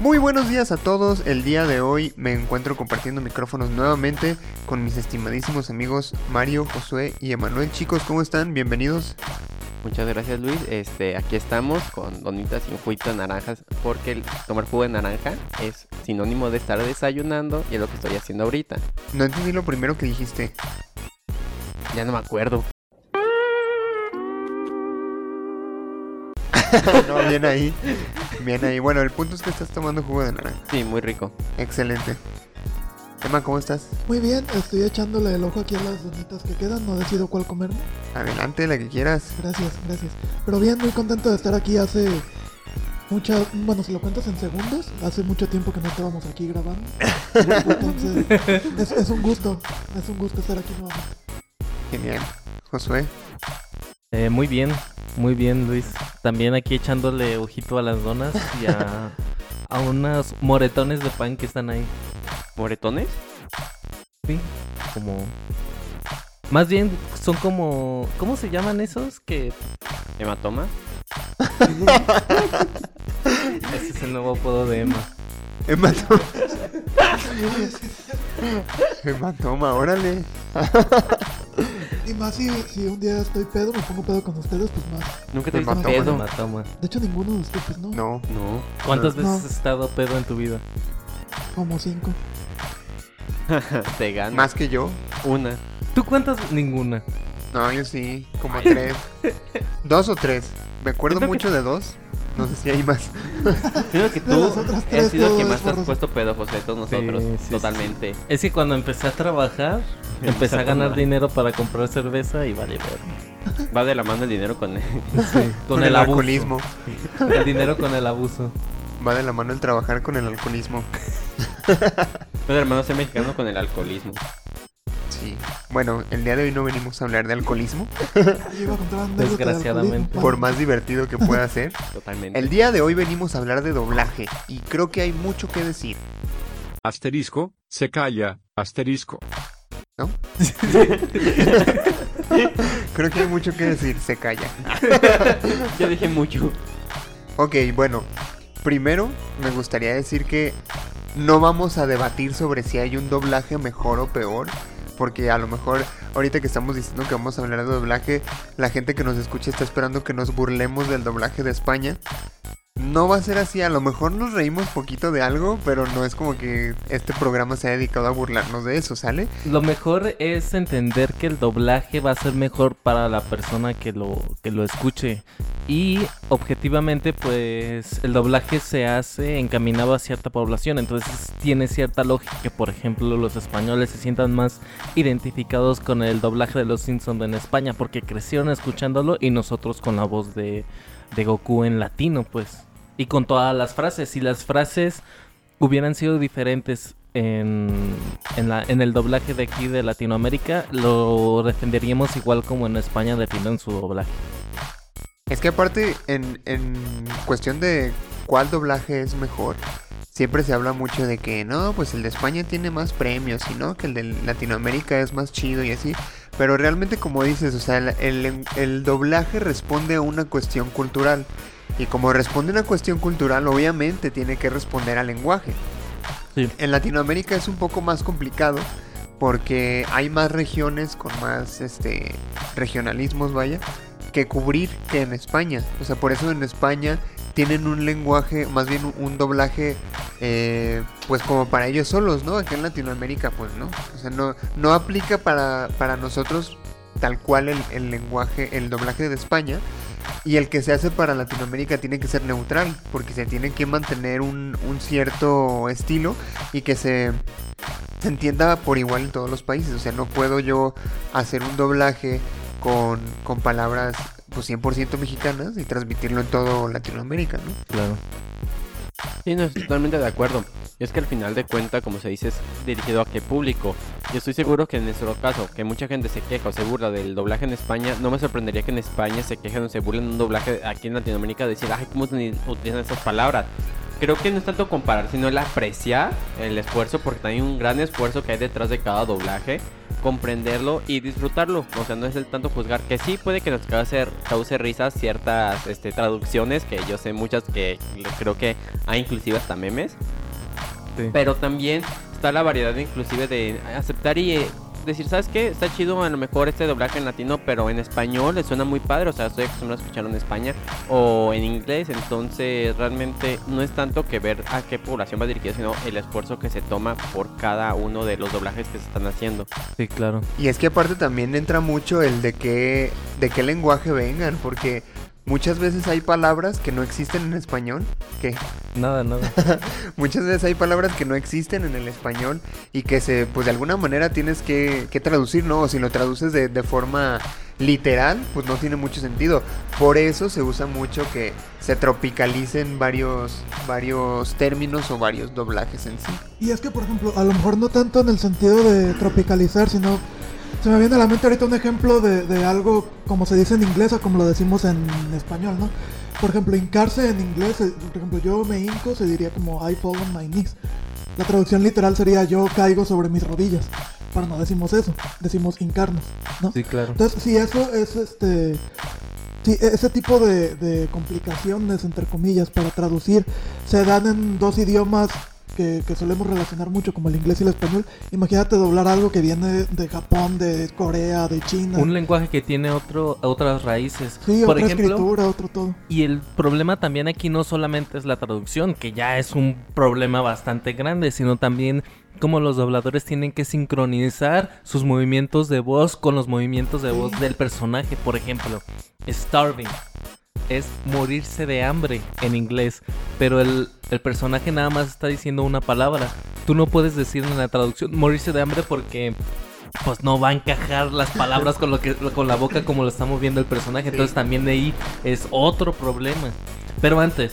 Muy buenos días a todos. El día de hoy me encuentro compartiendo micrófonos nuevamente con mis estimadísimos amigos Mario, Josué y Emanuel. Chicos, ¿cómo están? Bienvenidos. Muchas gracias Luis. Este, aquí estamos con donitas y un juguito de naranjas porque el tomar jugo de naranja es sinónimo de estar desayunando y es lo que estoy haciendo ahorita. No entendí lo primero que dijiste. Ya no me acuerdo. no, bien ahí. Bien ahí. Bueno, el punto es que estás tomando jugo de naranja. Sí, muy rico. Excelente. Emma, ¿cómo estás? Muy bien, estoy echándole el ojo aquí a las donitas que quedan, no decido cuál comerme. Adelante, la que quieras. Gracias, gracias. Pero bien, muy contento de estar aquí hace mucha, bueno, si lo cuentas en segundos, hace mucho tiempo que no estábamos aquí grabando. Entonces, es, es un gusto, es un gusto estar aquí nuevamente. Genial. Josué. Eh, muy bien, muy bien Luis. También aquí echándole ojito a las donas y a, a unos moretones de pan que están ahí. ¿Moretones? Sí, como... Más bien son como... ¿Cómo se llaman esos? Que... ¿Hematoma? Ese es el nuevo apodo de Emma. Hematoma. Hematoma, órale. Y más si, si un día estoy pedo, me pongo pedo con ustedes, pues más. Nunca te he visto pedo. Hematoma. De hecho, ninguno de ustedes, pues no. No. No. ¿Cuántas No. veces has estado pedo en tu vida? Como cinco. te gano. Más que yo. Una. ¿Tú cuántas? Ninguna. No, yo sí. Como tres. Dos o tres. Me acuerdo Siento que- mucho de dos. No sé si hay más. Creo que tú has sido el que más te has puesto pedo, José, de todos nosotros. Sí, sí, sí, Totalmente. Es que cuando empecé a trabajar, empecé a ganar dinero para comprar cerveza y vale ver. Va de la mano el dinero con Con, el, abuso. alcoholismo. El dinero con el abuso. Va de la mano el trabajar con el alcoholismo. Va de la mano ser mexicano con el alcoholismo. Sí. Bueno, el día de hoy no venimos a hablar de alcoholismo. Desgraciadamente. Por más divertido que pueda ser. Totalmente. El día de hoy venimos a hablar de doblaje. Y creo que hay mucho que decir. Asterisco, se calla, asterisco. Creo que hay mucho que decir. Se calla. Ya dije mucho. Ok, bueno. Primero, me gustaría decir que no vamos a debatir sobre si hay un doblaje mejor o peor. Porque a lo mejor, ahorita que estamos diciendo que vamos a hablar de doblaje, la gente que nos escucha está esperando que nos burlemos del doblaje de España. No va a ser así, a lo mejor nos reímos poquito de algo, pero no es como que este programa se ha dedicado a burlarnos de eso, ¿sale? Lo mejor es entender que el doblaje va a ser mejor para la persona que lo, que lo escuche. Y objetivamente, pues el doblaje se hace encaminado a cierta población. Entonces tiene cierta lógica por ejemplo, los españoles se sientan más identificados con el doblaje de los Simpsons en España. Porque crecieron escuchándolo y nosotros con la voz de, de Goku en latino, pues. Y con todas las frases. Si las frases hubieran sido diferentes en, en, la, en el doblaje de aquí de Latinoamérica, lo defenderíamos igual como en España defienden su doblaje. Es que aparte, en, en cuestión de cuál doblaje es mejor, siempre se habla mucho de que no, pues el de España tiene más premios y no, que el de Latinoamérica es más chido y así. Pero realmente, como dices, o sea, el, el- el doblaje responde a una cuestión cultural. Y como responde a una cuestión cultural, obviamente tiene que responder al lenguaje. Sí. En Latinoamérica es un poco más complicado porque hay más regiones con más este regionalismos, vaya, que cubrir que en España. O sea, por eso en España tienen un lenguaje, más bien un, doblaje, eh, pues como para ellos solos, ¿no? Aquí en Latinoamérica, pues no. O sea, no, no aplica para, para nosotros tal cual el, el lenguaje, el doblaje de España. Y el que se hace para Latinoamérica tiene que ser neutral, porque se tiene que mantener un, cierto estilo y que se, entienda por igual en todos los países. O sea, no puedo yo hacer un doblaje con, con palabras pues 100% mexicanas y transmitirlo en todo Latinoamérica, ¿no? Claro. Sí, no, estoy totalmente de acuerdo. Es que al final de cuentas, como se dice, es dirigido a qué público. Yo estoy seguro que en nuestro caso, que mucha gente se queja o se burla del doblaje en España, no me sorprendería que en España se quejen o se burlen de un doblaje aquí en Latinoamérica, decir, ay, ¿cómo utilizan esas palabras? Creo que no es tanto comparar, sino el apreciar el esfuerzo, porque hay un gran esfuerzo que hay detrás de cada doblaje, comprenderlo y disfrutarlo. O sea, no es el tanto juzgar, que sí puede que nos cause, cause risas ciertas este, traducciones, que yo sé muchas que creo que hay inclusive hasta memes, Sí. pero también está la variedad inclusive de aceptar y decir, ¿sabes qué? Está chido a lo mejor este doblaje en latino, pero en español le suena muy padre, o sea, estoy acostumbrado a escucharlo en España o en inglés, entonces realmente no es tanto que ver a qué población va dirigido, sino el esfuerzo que se toma por cada uno de los doblajes que se están haciendo. Sí, claro. Y es que aparte también entra mucho el de qué, de qué lenguaje vengan, porque muchas veces hay palabras que no existen en español, que Nada, nada. muchas veces hay palabras que no existen en el español y que se, pues de alguna manera tienes que, que traducir, ¿no? O si lo traduces de, de forma literal, pues no tiene mucho sentido. Por eso se usa mucho que se tropicalicen varios, varios términos o varios doblajes en sí. Y es que, por ejemplo, a lo mejor no tanto en el sentido de tropicalizar, sino se me viene a la mente ahorita un ejemplo de, de algo como se dice en inglés o como lo decimos en español, ¿no? Por ejemplo, hincarse en inglés, eh, por ejemplo, yo me hinco se diría como I fall on my knees. La traducción literal sería yo caigo sobre mis rodillas. Pero no decimos eso, decimos hincarnos, ¿no? Sí, claro. Entonces, si eso es este. Si ese tipo de, de complicaciones, entre comillas, para traducir, se dan en dos idiomas que, que solemos relacionar mucho, como el inglés y el español. Imagínate doblar algo que viene de Japón, de Corea, de China. Un lenguaje que tiene otro, otras raíces. sí, Por otra ejemplo, escritura, otro todo. Y el problema también aquí no solamente es la traducción, que ya es un problema bastante grande, sino también cómo los dobladores tienen que sincronizar sus movimientos de voz con los movimientos de voz del personaje. Por ejemplo, starving es morirse de hambre en inglés, pero el, el personaje nada más está diciendo una palabra. Tú no puedes decir en la traducción morirse de hambre porque pues no va a encajar las palabras con lo que con la boca como lo está moviendo el personaje. Entonces también de ahí es otro problema. Pero antes,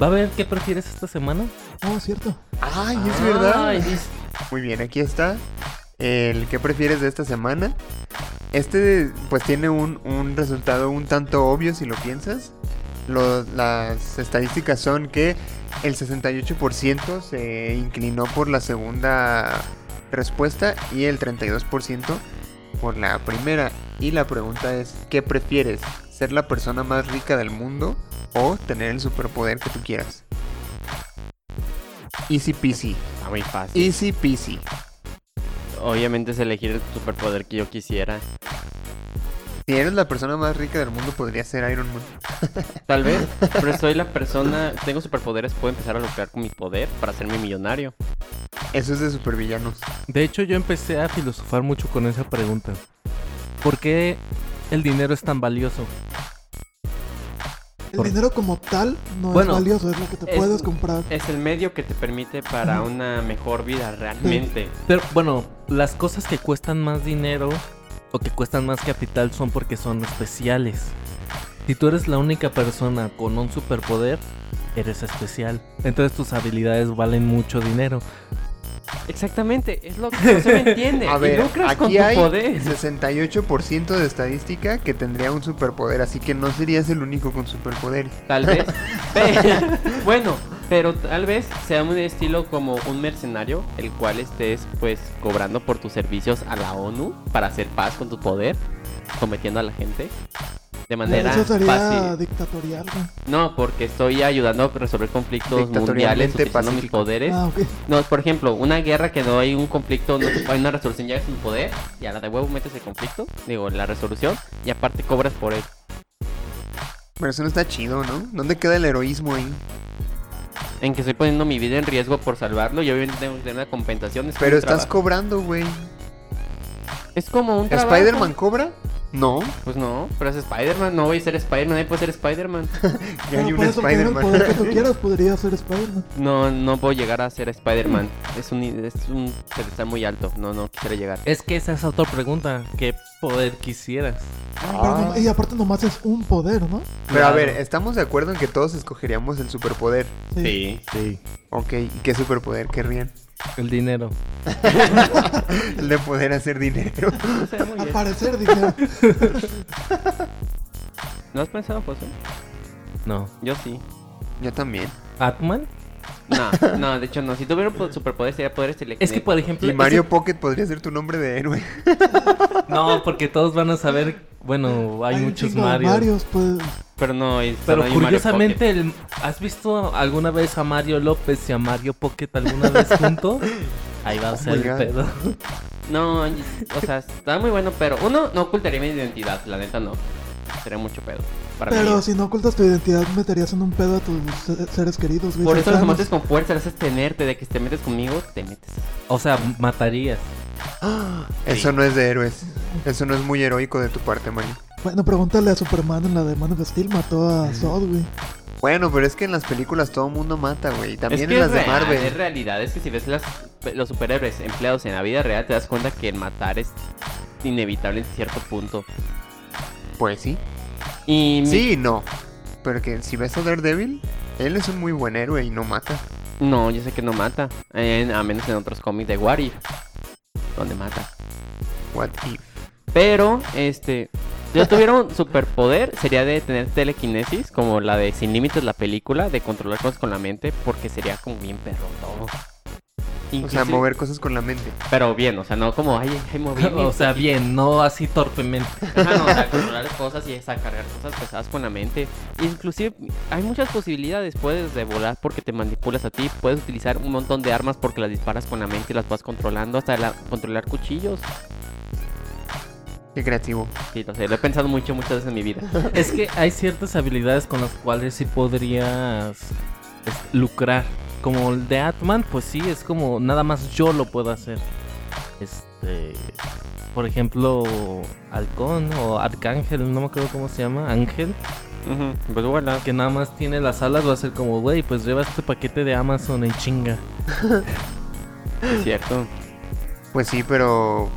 ¿va a ver qué prefieres esta semana? Oh, cierto. ¡Ay, es verdad! Muy bien, aquí está. El que prefieres de esta semana. Este pues tiene un, un resultado un tanto obvio si lo piensas. Lo- las estadísticas son que el 68% se inclinó por la segunda respuesta y el 32% por la primera. Y la pregunta es, ¿qué prefieres? ¿Ser la persona más rica del mundo o tener el superpoder que tú quieras? Easy peasy. Está muy fácil. Easy peasy. Obviamente es elegir el superpoder que yo quisiera. Si eres la persona más rica del mundo, podría ser Iron Man. Tal vez, pero soy la persona, tengo superpoderes, puedo empezar a lucrar con mi poder para hacerme millonario. Eso es de supervillanos. De hecho, yo empecé a filosofar mucho con esa pregunta. ¿Por qué el dinero es tan valioso? El Por- dinero como tal no Bueno, es valioso, es lo que te es- puedes comprar. Es el medio que te permite para una mejor vida realmente. Pero bueno, las cosas que cuestan más dinero o que cuestan más capital son porque son especiales. Si tú eres la única persona con un superpoder, eres especial. Entonces tus habilidades valen mucho dinero. Exactamente, es lo que no se me entiende. A ver, lucras con aquí tu hay poder. 68% de estadística que tendría un superpoder, así que no serías el único con superpoder. Tal vez. Bueno, pero tal vez sea un estilo como un mercenario, el cual estés pues cobrando por tus servicios a la ONU para hacer paz con tu poder, sometiendo a la gente. De manera Eso sería fácil. dictatorial. No, porque estoy ayudando a resolver conflictos mundiales utilizando mis poderes. Ah, ok. No, por ejemplo, una guerra que no hay un conflicto, no hay una resolución, ya es un poder, y a la de huevo metes el conflicto, digo, la resolución, y aparte cobras por él. Pero eso no está chido, ¿no? ¿Dónde queda el heroísmo ahí? En que estoy poniendo mi vida en riesgo por salvarlo, y obviamente tengo que tener una compensación. Es como Pero un estás trabajo. cobrando, güey. Es como un. ¿Spider-Man cobra? No. Pues no, pero es Spider-Man, no voy a ser Spider-Man, nadie puede ser Spider-Man. Ya hay Ah, un poder que tú Spider-Man. quieras podría ser Spider-Man. No, no puedo llegar a ser Spider-Man. Es un, es un pedestal muy alto, no, no quisiera llegar. Es que esa es otra pregunta. ¿Qué poder quisieras? Ah, pero no- y aparte nomás es un poder, ¿no? Pero a ver, estamos de acuerdo en que todos escogeríamos el superpoder. Sí. Sí. Ok, ¿y qué superpoder querrían? El dinero. El de poder hacer dinero. No sé, muy bien. Aparecer dinero. ¿No has pensado, José? No. Yo sí. Yo también. ¿Atman? No, no, de hecho no. Si tuviera un po- superpoder sería poder este Es que, por ejemplo... Y Mario ese- Pocket podría ser tu nombre de héroe. No, porque todos van a saber... Bueno, hay, muchos Marios. Marios, pues. Pero no, Pero curiosamente, el- ¿has visto alguna vez a Mario López y a Mario Pocket alguna vez juntos? Ahí va a Oh ser el pedo. No, o sea, está muy bueno, pero uno no ocultaría mi identidad, la neta no. Sería mucho pedo. Para Pero mí. si no ocultas tu identidad, meterías en un pedo a tus se- seres queridos, güey. Por eso los amantes con fuerza, le haces tenerte, de que te metes conmigo, te metes. O sea, matarías. Eso no es de héroes. Eso no es muy heroico de tu parte, Mario. Bueno, pregúntale a Superman en la de Man of Steel, mató a Zod, güey. Bueno, pero es que en las películas todo el mundo mata, güey. Y También es que en las es de real, Marvel. es realidad, es que si ves las, los superhéroes empleados en la vida real, te das cuenta que el matar es inevitable en cierto punto. Pues sí. Y Sí y no. Pero que si ves a Daredevil, él es un muy buen héroe y no mata. No, yo sé que no mata. en- a menos en otros cómics de What If, donde mata. What if? Pero, este. Si yo tuviera un superpoder, sería de tener telequinesis, como la de Sin Límites, la película, de controlar cosas con la mente, porque sería como bien perro todo. O sea, mover cosas con la mente. Pero bien, o sea, no como, ay, ay, movimiento. o sea, bien, no así torpemente. Ajá, no, o sea, controlar cosas y esa, cargar cosas pesadas con la mente. Inclusive hay muchas posibilidades. Puedes de volar porque te manipulas a ti. Puedes utilizar un montón de armas porque las disparas con la mente y las vas controlando. Hasta la- controlar cuchillos. Qué creativo. Sí, lo sé, lo he pensado mucho, muchas veces en mi vida. Es que hay ciertas habilidades con las cuales sí podrías es, lucrar. Como el de Atman, pues sí, es como nada más yo lo puedo hacer. Este, por ejemplo, Halcón o Arcángel, no me acuerdo cómo se llama, Ángel, Ujú, Pues voilà. que nada más tiene las alas, va a ser como, güey, pues lleva este paquete de Amazon en chinga. Es cierto. Pues sí, pero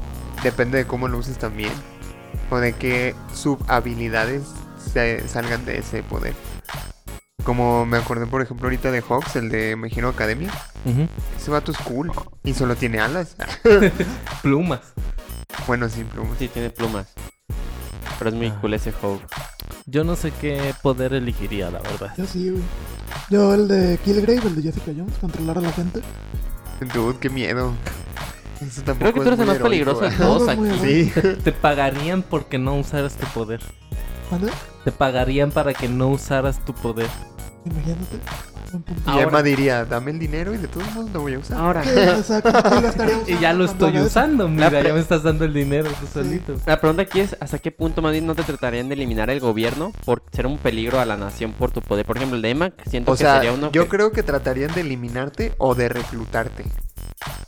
depende de cómo lo uses también. O de qué subhabilidades se salgan de ese poder. Como me acordé, por ejemplo, ahorita de Hawks, el de Hero Academia. Ese vato es cool. Y solo tiene alas. Plumas. bueno, sí, plumas. Sí, tiene plumas. Pero es muy Ah. cool ese Hulk. Yo no sé qué poder elegiría, la verdad. Yo sí, güey. Yo el de Killgrave, el de Jessica Jones, controlar a la gente. Dude, qué miedo. Eso tampoco Creo que tú es eres el más peligroso de todos aquí. Sí. Te pagarían porque no usaras tu poder. Te pagarían para que no usaras tu poder. Imagínate. Y Ahora. Emma diría, dame el dinero y de todos modos lo voy a usar. Ahora, Y ya lo estoy usando, mira, pre- ya me estás dando el dinero tú solito. la pregunta aquí es, ¿hasta qué punto más bien no te tratarían de eliminar el gobierno por ser un peligro a la nación por tu poder? Por ejemplo, el de Emma, siento O que sea, sería uno yo que- creo que tratarían de eliminarte o de reclutarte.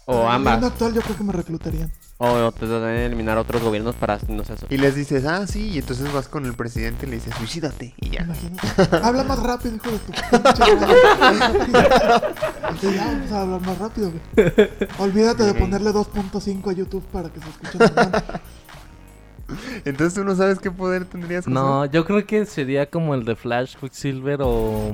O En el ambas. gobierno actual yo creo que me reclutarían. O te tratarían de eliminar otros gobiernos para, no sé, eso. Y les dices, ah, sí, y entonces vas con el presidente y le dices, suicídate. Y ya. Imagínate. Habla más rápido, hijo de tu ya vamos a hablar más rápido, güey. Olvídate de ponerle 2.5 a YouTube para que se escuche mejor. Entonces tú no sabes qué poder tendrías. No, yo creo que sería como el de Flash, Quicksilver o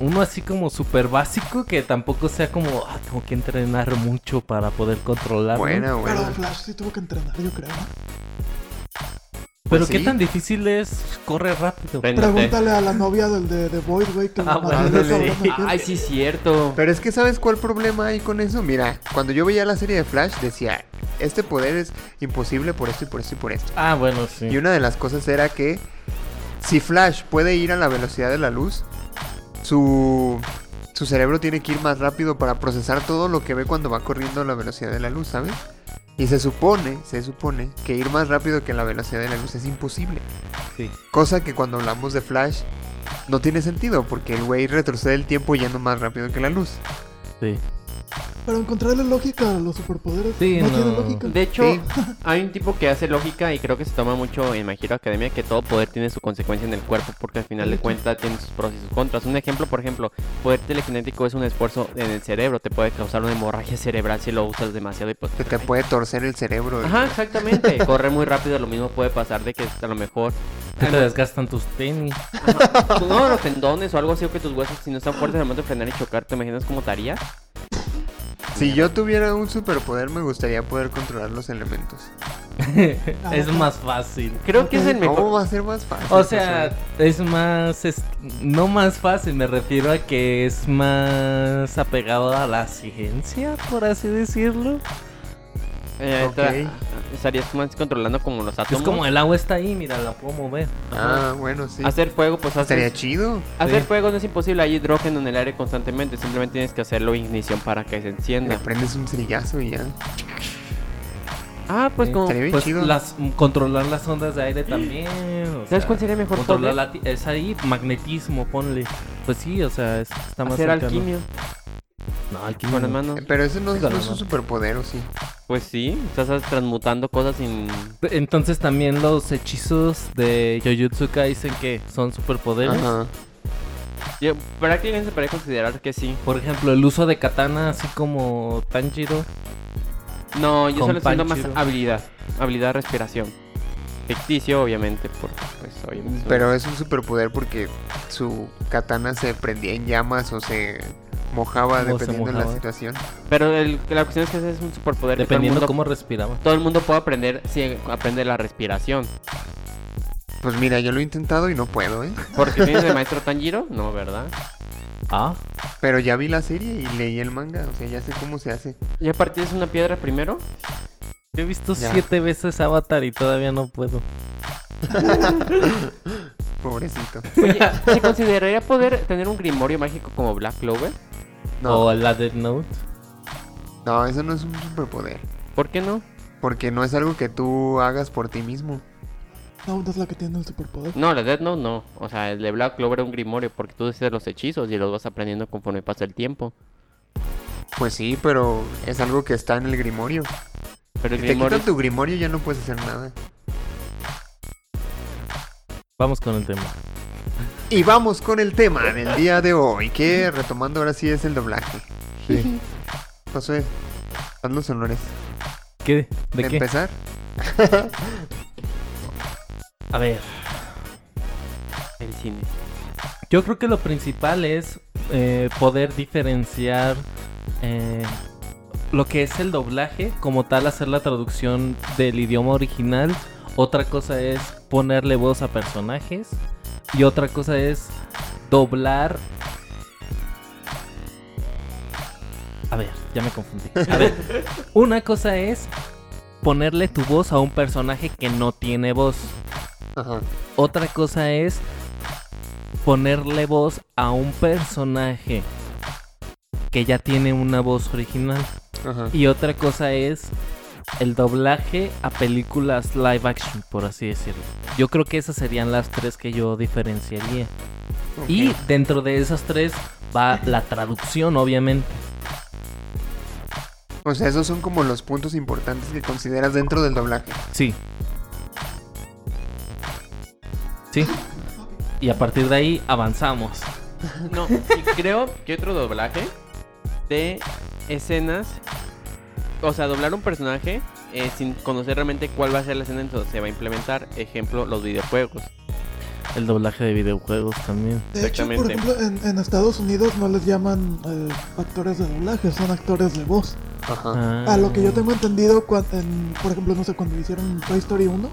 uno así como súper básico que tampoco sea como, ah, tengo que entrenar mucho para poder controlarlo. Buena, Pero buena. Flash sí tuvo que entrenar, yo creo. Pero Pues qué sí. tan difícil es correr rápido. Pregúntale a la novia del de The Voice, güey, que Ah, lo bueno, sí. Ay, sí, es cierto. Pero es que ¿sabes cuál problema hay con eso? Mira, cuando yo veía la serie de Flash decía, este poder es imposible por esto y por esto y por esto. Ah, bueno, sí. Y una de las cosas era que si Flash puede ir a la velocidad de la luz, su, su cerebro tiene que ir más rápido para procesar todo lo que ve cuando va corriendo a la velocidad de la luz, ¿sabes? Y se supone, se supone que ir más rápido que la velocidad de la luz es imposible. Sí. Cosa que cuando hablamos de Flash no tiene sentido, porque el güey retrocede el tiempo yendo más rápido que la luz. Sí. Pero encontrarle lógica a los superpoderes Sí, no, no. tiene lógica. De hecho, Sí. hay un tipo que hace lógica y creo que se toma mucho en My Hero Academia que todo poder tiene su consecuencia en el cuerpo porque al final de Ujú. cuentas tiene sus pros y sus contras. Un ejemplo, por ejemplo, poder telequinético es un esfuerzo en el cerebro, te puede causar una hemorragia cerebral si lo usas demasiado y pues... Te puede torcer el cerebro. Ajá, exactamente. Correr muy rápido, lo mismo puede pasar de que a lo mejor... Te desgastan tus tenis. Ajá, no, los tendones o algo así o que tus huesos si no están fuertes al momento de frenar y chocar, ¿te imaginas cómo te haría? Si yo tuviera un superpoder, me gustaría poder controlar los elementos. es más fácil. Creo que es el ¿Cómo mejor. va a ser más fácil? O sea, es más, es- no más fácil, me refiero a que es más apegado a la ciencia, por así decirlo. Eh, tra- Estarías más controlando como los átomos. Es como el agua está ahí, mira, la puedo mover. Ah, bueno, sí. Hacer fuego, pues Estaría haces... chido. Hacer Sí. fuego no es imposible, hay hidrógeno en el aire constantemente, simplemente tienes que hacerlo ignición para que se Le encienda. prendes un cerellazo y ya. Ah, pues Sí. como... Estaría bien Pues chido. las, controlar las ondas de aire también. o ¿Sabes sea, cuál sería mejor Controlar la es ahí, magnetismo, ponle. Pues sí, o sea, es- está más Hacer cercano. alquimia No, alquimia con las no. manos. Pero eso no, Sí, no es un las superpoder, ¿o sí? Pues sí, estás transmutando cosas sin... Entonces también los hechizos de Jujutsu Kaisen que son superpoderes. Ajá. Yo, prácticamente se podría considerar que sí. Por ejemplo, el uso de katana así como Tanjiro. No, yo solo siento más habilidad. Habilidad de respiración. Ficticio, obviamente, porque pues obviamente... es un- Pero es un superpoder porque su katana se prendía en llamas o se mojaba dependiendo de la situación. Pero el- la cuestión es que ese es un superpoder Dependiendo que todo el mundo, cómo respiraba. todo el mundo puede aprender si aprende la respiración. Pues mira, yo lo he intentado y no puedo, ¿eh? Porque tienes de maestro Tanjiro, no, ¿verdad? Ah, Pero ya vi la serie y leí el manga, o sea, ya sé cómo se hace. ¿Ya partiste una piedra primero? he visto Ya. siete veces Avatar y todavía no puedo. Pobrecito. Oye, ¿se consideraría poder tener un grimorio mágico como Black Clover? No, O la Dead Note. no, eso no es un superpoder. ¿Por qué no? Porque no es algo que tú hagas por ti mismo. No, no es la que tiene el superpoder. No, la Death Note no. O sea, el de Black Clover es un grimorio porque tú haces los hechizos y los vas aprendiendo conforme pasa el tiempo. Pues sí, pero es algo que está en el grimorio. Pero el Si te grimorio... quitan tu grimorio ya no puedes hacer nada. Vamos con el tema. Y vamos con el tema del día de hoy, que retomando ahora sí es el doblaje. Sí. Josué, haz los honores. ¿Qué? ¿De qué? empezar? A ver. El cine. Yo creo que lo principal es eh, poder diferenciar eh, lo que es el doblaje, como tal hacer la traducción del idioma original. Otra cosa es ponerle voz a personajes. Y otra cosa es doblar... A ver, ya me confundí. A ver, una cosa es ponerle tu voz a un personaje que no tiene voz. Ajá. Otra cosa es ponerle voz a un personaje que ya tiene una voz original. Ajá. Y otra cosa es el doblaje a películas live action, por así decirlo. Yo creo que esas serían las tres que yo diferenciaría. Y dentro de esas tres va la traducción, obviamente. O sea, esos son como los puntos importantes que consideras dentro del doblaje. Sí. Sí. Y a partir de ahí avanzamos. No, y creo que otro doblaje de escenas. O sea, doblar un personaje eh, sin conocer realmente cuál va a ser la escena en donde se va a implementar. Ejemplo, los videojuegos. El doblaje de videojuegos también. De hecho, por Exactamente. ejemplo, en, en Estados Unidos no les llaman eh, actores de doblaje, son actores de voz. Ajá. Ah. A lo que yo tengo entendido, en- por ejemplo, no sé, cuando hicieron Toy Story 1,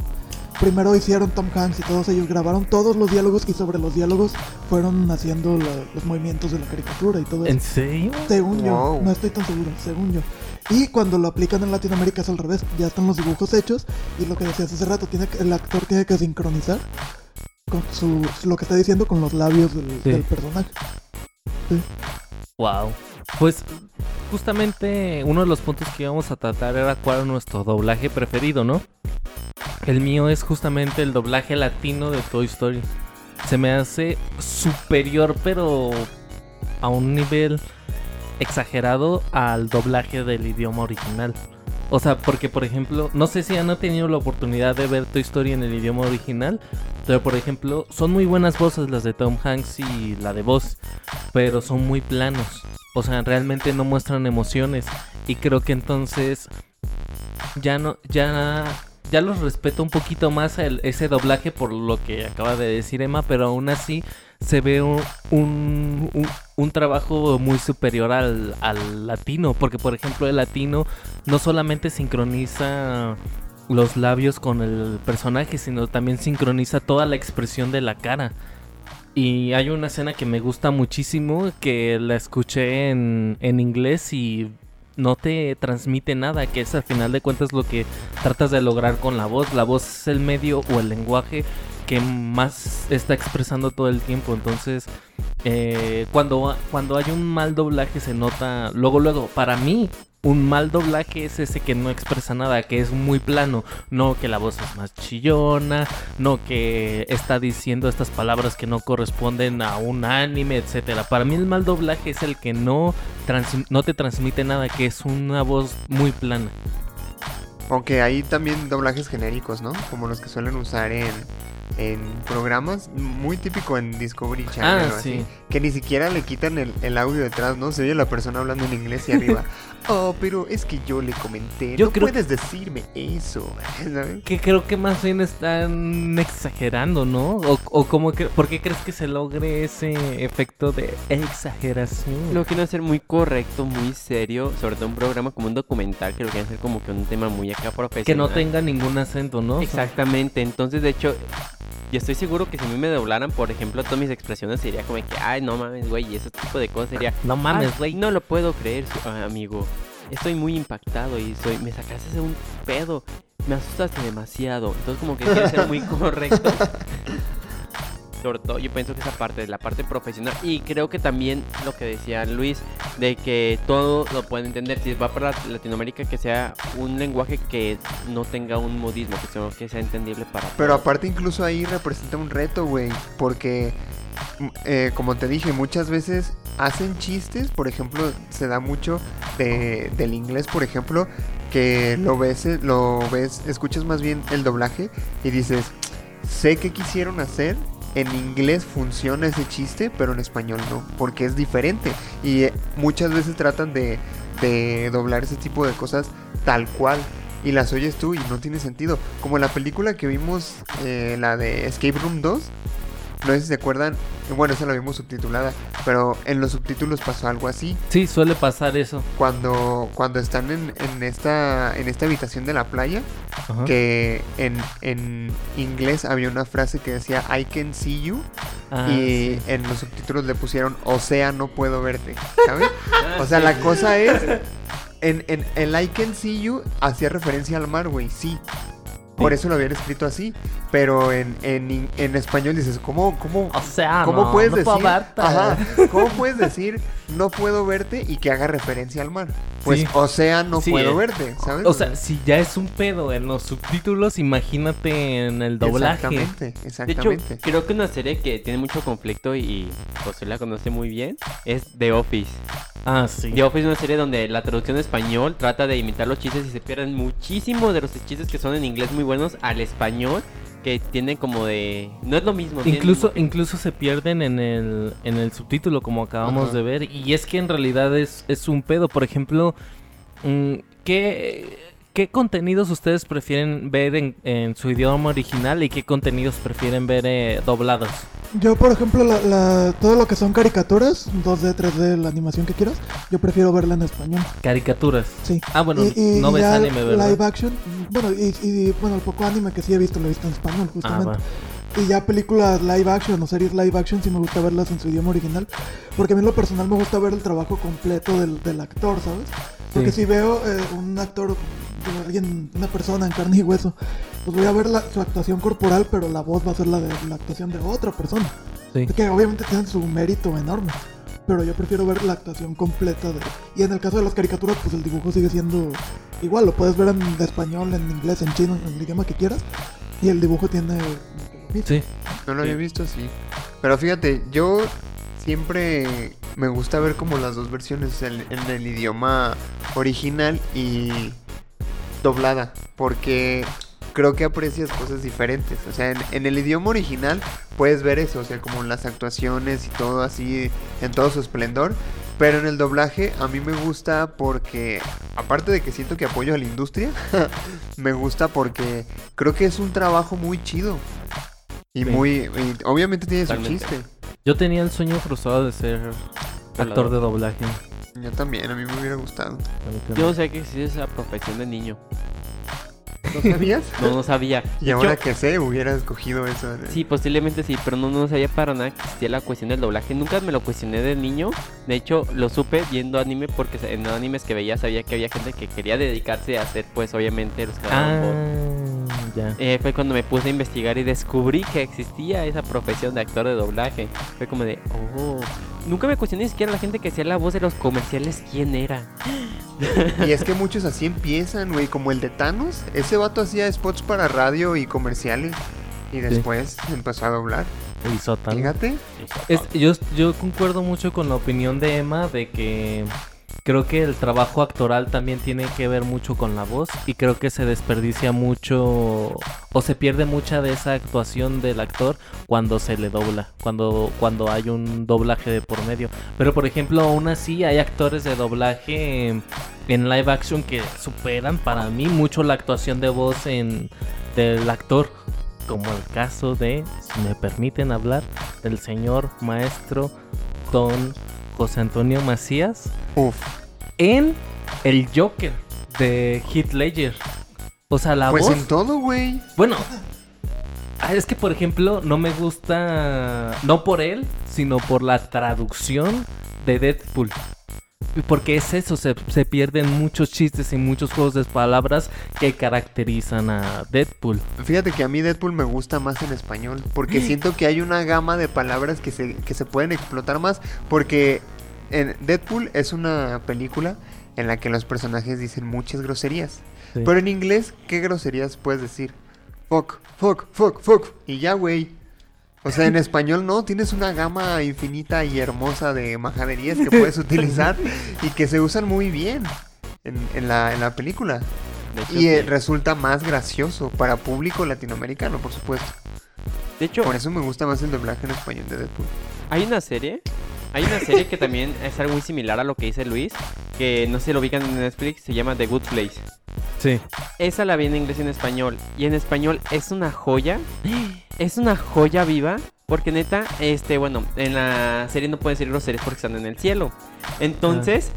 primero hicieron Tom Hanks y todos ellos grabaron todos los diálogos y sobre los diálogos fueron haciendo la- los movimientos de la caricatura y todo eso. ¿En serio? Según yo, no estoy tan seguro, según yo. Y cuando lo aplican en Latinoamérica es al revés, ya están los dibujos hechos y lo que decías hace rato, tiene que- el actor tiene que sincronizar con su, lo que está diciendo con los labios del, Sí. del personaje. Wow. Pues justamente uno de los puntos que íbamos a tratar era cuál era nuestro doblaje preferido, ¿no? El mío es justamente el doblaje latino de Toy Story. Se me hace superior, pero a un nivel exagerado al doblaje del idioma original. O sea, porque por ejemplo, no sé si han tenido la oportunidad de ver Toy Story en el idioma original, pero por ejemplo, son muy buenas voces las de Tom Hanks y la de voz, pero son muy planos. O sea, realmente no muestran emociones y creo que entonces ya no ya ya los respeto un poquito más ese doblaje por lo que acaba de decir Emma, pero aún así se ve un, un, trabajo muy superior al, al latino, porque por ejemplo el latino no solamente sincroniza los labios con el personaje, sino también sincroniza toda la expresión de la cara. Y hay una escena que me gusta muchísimo, que la escuché en, en inglés y no te transmite nada, que es al final de cuentas lo que tratas de lograr con la voz. La voz es el medio o el lenguaje que más está expresando todo el tiempo. Entonces, eh, cuando, cuando hay un mal doblaje se nota, luego, luego, para mí, un mal doblaje es ese que no expresa nada, que es muy plano, no que la voz es más chillona, no que está diciendo estas palabras que no corresponden a un anime, etcétera. Para mí el mal doblaje es el que no, no te transmite nada, que es una voz muy plana. Aunque hay también doblajes genéricos, ¿no? Como los que suelen usar en, en programas, muy típico en Discovery Channel Ah, o así, sí. que ni siquiera le quitan el, el audio detrás, ¿no? Se oye la persona hablando en inglés y arriba. Oh, pero es que yo le comenté, Yo no creo- puedes decirme eso, ¿sabes? Que creo que más bien están exagerando, ¿no? O, o como que, ¿por qué crees que se logre ese efecto de exageración? Lo quieren hacer muy correcto, muy serio, sobre todo un programa como un documental que lo quieren hacer como que un tema muy acá profesional. que no tenga ningún acento, ¿no? Exactamente, entonces de hecho, yo estoy seguro que si a mí me doblaran, por ejemplo, todas mis expresiones sería como que, ay, no mames, güey, y ese tipo de cosas sería, no mames, "Ay, güey. no lo puedo creer, su- ah, amigo. Estoy muy impactado y soy, me sacaste de un pedo, me asustaste demasiado. Entonces como que quiero ser muy correcto. Sobre todo, yo pienso que esa parte, la parte profesional. Y creo que también lo que decía Luis, de que todo lo pueden entender. Si va para Latinoamérica, que sea un lenguaje que no tenga un modismo, que sea, que sea entendible para Pero todos. aparte incluso ahí representa un reto, güey, porque mm, eh, como te dije, muchas veces hacen chistes, por ejemplo, se da mucho de- del inglés, por ejemplo, que lo ves, eh, lo ves, escuchas más bien el doblaje y dices, sé que quisieron hacer, en inglés funciona ese chiste, pero en español no, porque es diferente y eh, muchas veces tratan de, de doblar ese tipo de cosas tal cual y las oyes tú y no tiene sentido. Como la película que vimos, eh, la de Escape Room 2. No sé si se acuerdan. Bueno, esa la vimos subtitulada. Pero en los subtítulos pasó algo así. Sí, suele pasar eso. Cuando, cuando están en, en esta, en esta habitación de la playa. Ajá. Que en, en inglés había una frase que decía I can see you. Ah, y sí. en los subtítulos le pusieron O sea, no puedo verte. ¿Sabes? O sea, la cosa es. En, en el I can see you hacía referencia al mar, güey, sí. Por eso lo habían escrito así. Pero en, en, en español dices, ¿cómo, cómo, O sea, cómo no, puedes no decir? Ajá, ¿Cómo puedes decir no puedo verte y que haga referencia al mar? Pues, Sí. o sea, no Sí, puedo eh. verte, ¿sabes? O sea, si ya es un pedo en los subtítulos, imagínate en el doblaje. Exactamente, De hecho, exactamente. creo que una serie que tiene mucho conflicto y José la conoce muy bien es The Office. Ah, sí. The Office es una serie donde la traducción en español trata de imitar los chistes y se pierden muchísimo de los chistes que son en inglés muy buenos al español que tienen como de... No es lo mismo. tienen- Incluso, incluso se pierden en el, en el subtítulo, como acabamos Ajá. de ver. Y es que en realidad es, es un pedo. Por ejemplo, mm, ¿qué, contenidos ustedes prefieren ver en, en su idioma original y qué contenidos prefieren ver eh, doblados? Yo, por ejemplo, la, la- todo lo que son caricaturas, 2D, 3D, la animación que quieras, yo prefiero verla en español. Caricaturas. Sí. Ah, bueno, y, y no ves anime, ¿verdad? Live action, bueno, y, y, bueno, el poco anime que sí he visto, lo he visto en español, Ah, justamente. Y ya películas live action o series live action sí me gusta verlas en su idioma original. Porque a mí en lo personal me gusta ver el trabajo completo del, del actor, ¿sabes? Porque Sí. si veo eh, un actor, alguien, una persona en carne y hueso, pues voy a ver la- su actuación corporal, pero la voz va a ser la de la actuación de otra persona. Sí. Que obviamente tienen su mérito enorme. Pero yo prefiero ver la actuación completa de... Y en el caso de las caricaturas, pues el dibujo sigue siendo igual. Lo puedes ver en español, en inglés, en chino, en el idioma que quieras. Y el dibujo tiene... Sí. No lo había visto, sí. Pero fíjate, yo siempre me gusta ver como las dos versiones en, en el idioma original y doblada, porque creo que aprecias cosas diferentes. O sea, en, en el idioma original puedes ver eso, o sea, como las actuaciones y todo así en todo su esplendor. Pero en el doblaje a mí me gusta porque, aparte de que siento que apoyo a la industria, me gusta porque creo que es un trabajo muy chido. Y Sí. muy... y obviamente tiene su chiste. Yo tenía el sueño frustrado de ser actor de doblaje. Yo también, a mí me hubiera gustado. Yo no sé que existe esa profesión de niño. ¿No sabías? No, no sabía. y De ahora hecho, que sé, hubiera escogido eso. Sí, posiblemente sí, pero no, no sabía para nada que existía la cuestión del doblaje. Nunca me lo cuestioné de niño. De hecho, lo supe viendo anime porque en los animes que veía sabía que había gente que quería dedicarse a hacer, pues obviamente, los que daban voz. Ah, ya. Eh, fue cuando me puse a investigar y descubrí que existía esa profesión de actor de doblaje. Fue como de, oh, nunca me cuestioné ni siquiera la gente que hacía la voz de los comerciales quién era. Y es que muchos así empiezan, güey, como el de Thanos. Ese vato hacía spots para radio y comerciales. Y después empezó a doblar. Y sótano. Fíjate. Es- yo, yo concuerdo mucho con la opinión de Emma de que creo que el trabajo actoral también tiene que ver mucho con la voz y creo que se desperdicia mucho o se pierde mucha de esa actuación del actor cuando se le dobla, cuando, cuando hay un doblaje de por medio. Pero por ejemplo, aún así hay actores de doblaje en, live action que superan para mí mucho la actuación de voz en, del actor. Como el caso de, si me permiten hablar, del señor maestro Don José Antonio Macías Uf. en El Joker de Heath Ledger. O sea, la Pues voz. en todo, güey. Bueno, ah, es que por ejemplo, no me gusta. No por él, sino por la traducción de Deadpool. Porque es eso, se, se pierden muchos chistes y muchos juegos de palabras que caracterizan a Deadpool. Fíjate que a mí Deadpool me gusta más en español. Porque siento que hay una gama de palabras que se, que se pueden explotar más. Porque en Deadpool es una película en la que los personajes dicen muchas groserías. Sí. Pero en inglés, ¿qué groserías puedes decir? Fuck, fuck, fuck, fuck. Y ya, güey. O sea, en español no, tienes una gama infinita y hermosa de majaderías que puedes utilizar y que se usan muy bien en, en la, en la película. Hecho, Y eh, resulta más gracioso para público latinoamericano, por supuesto. De hecho, Por eso me gusta más el doblaje en español de Deadpool. hay una serie. Hay una serie que también es algo muy similar a lo que dice Luis. Que no sé si lo ubican en Netflix. Se llama The Good Place. Sí. Esa la vi en inglés y en español. Y en español es una joya. Es una joya viva. Porque neta, este, bueno, en la serie no pueden ser groserías porque están en el cielo. Entonces,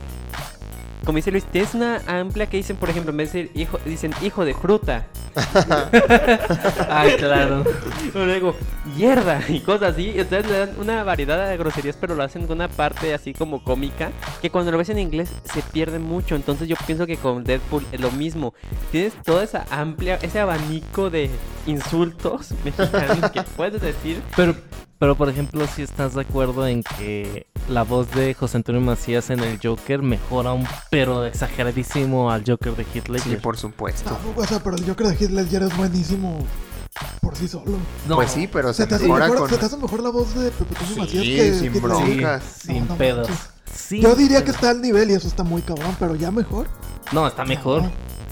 como dice Luis, tienes una amplia que dicen, por ejemplo, en vez de decir hijo, dicen hijo de fruta. Ay, claro. Luego, hierda y cosas así. Entonces le dan una variedad de groserías, pero lo hacen con una parte así como cómica. Que cuando lo ves en inglés se pierde mucho. Entonces yo pienso que con Deadpool es lo mismo. Tienes toda esa amplia, ese abanico de insultos mexicanos que puedes decir. Pero, pero por ejemplo, si estás de acuerdo en que la voz de José Antonio Macías en el Joker mejora un pero exageradísimo al Joker de Heath Ledger. Sí, por supuesto. No, o sea, pero el Joker de Heath Ledger es buenísimo por sí solo. No, Pues sí, pero se, Se te, mejora mejor, con... se te hace mejor la voz de Pepe Toño Sí, Macías que sin que- broncas. sí, sin No, no pedos. Sin Yo diría que está al nivel y eso está muy cabrón, pero ya mejor. No, está mejor. No.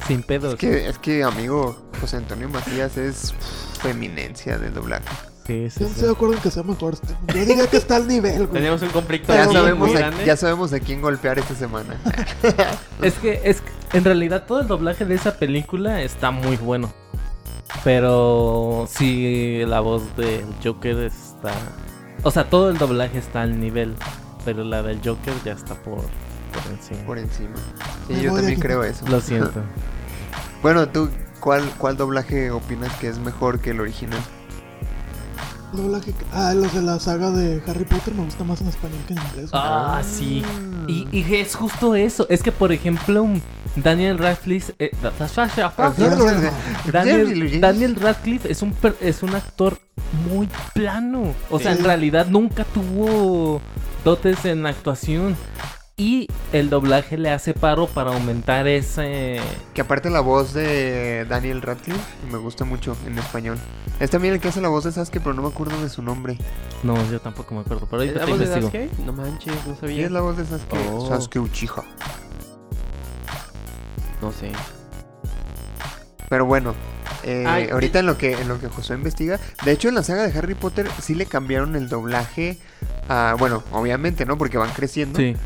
Sin pedos. Es que, es que, amigo, José Antonio Macías es pff, eminencia del doblaje. Sí, sí, Yo no sí. estoy de acuerdo en que sea mejor. Yo diría que está al nivel, güey. Tenemos un conflicto Ya Pero muy sabemos, muy a, grande. ya sabemos a quién golpear esta semana. Es que, es que en realidad todo el doblaje de esa película está muy bueno. Pero sí, la voz del Joker está... O sea, todo el doblaje está al nivel. Pero la del Joker ya está por, por encima. Por encima. Sí, Me yo de también creo eso. Lo siento. Bueno, tú, ¿cuál, ¿cuál doblaje opinas que es mejor que el original? Doblaje- Ah, los de la saga de Harry Potter me gusta más en español que en inglés. Ah, sí. Y, y es justo eso. Es que, por ejemplo, Daniel Radcliffe... eh, Daniel, Daniel Radcliffe es un, per- es un actor muy plano. O sea, Sí. en realidad nunca tuvo dotes en actuación. Y el doblaje le hace paro para aumentar ese... Que aparte la voz de Daniel Radcliffe me gusta mucho en español. Es también el que hace la voz de Sasuke, pero no me acuerdo de su nombre. No, yo tampoco me acuerdo, pero ahorita ¿La te voz de. Sasuke? No manches, no ¿Y sabía. es la voz de Sasuke? Oh. Sasuke Uchiha. No sé. Pero bueno, eh, Ay, ahorita en lo que en lo que Josué investiga, de hecho en la saga de Harry Potter sí le cambiaron el doblaje a, bueno, obviamente, ¿no? Porque van creciendo. Sí.